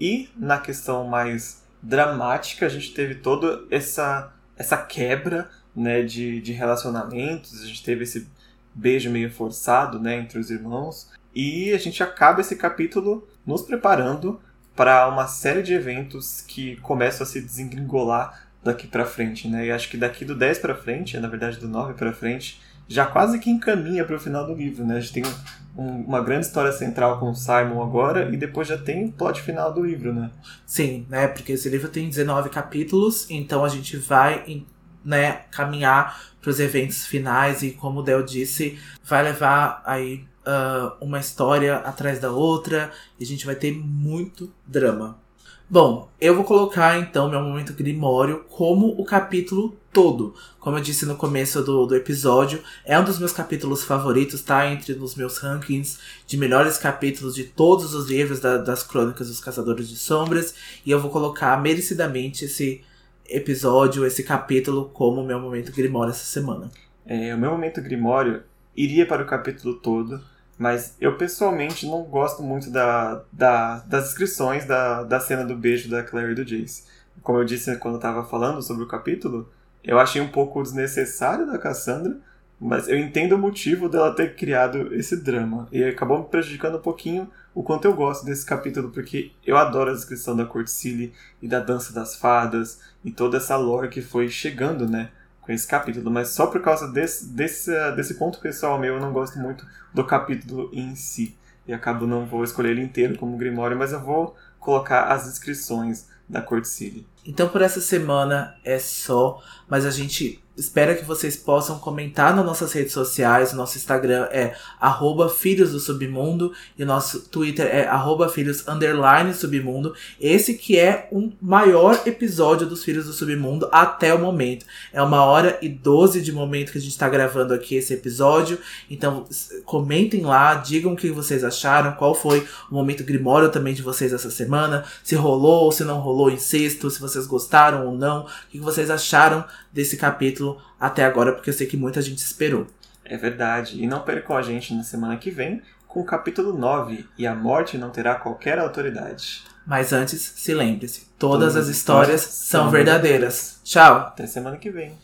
E na questão mais dramática, a gente teve toda essa, essa quebra né, de, de relacionamentos, a gente teve esse beijo meio forçado né, entre os irmãos. E a gente acaba esse capítulo nos preparando para uma série de eventos que começam a se desengringolar daqui para frente, né? E acho que daqui do 10 para frente, na verdade do 9 para frente, já quase que encaminha para o final do livro, né? A gente tem um, uma grande história central com o Simon agora e depois já tem o plot final do livro, né? Sim, né? Porque esse livro tem 19 capítulos, então a gente vai né, caminhar para os eventos finais e como o Del disse, vai levar aí uh, uma história atrás da outra e a gente vai ter muito drama. Bom, eu vou colocar então meu momento grimório como o capítulo todo. Como eu disse no começo do, do episódio, é um dos meus capítulos favoritos, tá? Entre os meus rankings de melhores capítulos de todos os livros da, das Crônicas dos Caçadores de Sombras. E eu vou colocar merecidamente esse episódio, esse capítulo, como meu momento grimório essa semana. É, o meu momento grimório iria para o capítulo todo mas eu pessoalmente não gosto muito da, da, das descrições da, da cena do beijo da Claire e do Jace. Como eu disse quando eu estava falando sobre o capítulo, eu achei um pouco desnecessário da Cassandra, mas eu entendo o motivo dela ter criado esse drama. E acabou me prejudicando um pouquinho o quanto eu gosto desse capítulo, porque eu adoro a descrição da Corticile e da dança das fadas e toda essa lore que foi chegando, né? com esse capítulo, mas só por causa desse, desse, desse ponto pessoal meu, eu não gosto muito do capítulo em si. E acabo não vou escolher ele inteiro como Grimório, mas eu vou colocar as inscrições da Corticile. Então por essa semana é só, mas a gente espera que vocês possam comentar nas nossas redes sociais. O nosso Instagram é arroba Filhos do Submundo e o nosso Twitter é arroba Filhos underline Submundo. Esse que é o maior episódio dos Filhos do Submundo até o momento. É uma hora e doze de momento que a gente está gravando aqui esse episódio. Então comentem lá, digam o que vocês acharam, qual foi o momento grimório também de vocês essa semana, se rolou ou se não rolou em sexto, se vocês gostaram ou não, o que vocês acharam desse capítulo até agora, porque eu sei que muita gente esperou. É verdade. E não percam a gente na semana que vem com o capítulo 9 E a Morte Não Terá Qualquer Autoridade. Mas antes, se lembre-se: todas, todas as histórias são verdadeiras. Tchau! Até semana que vem.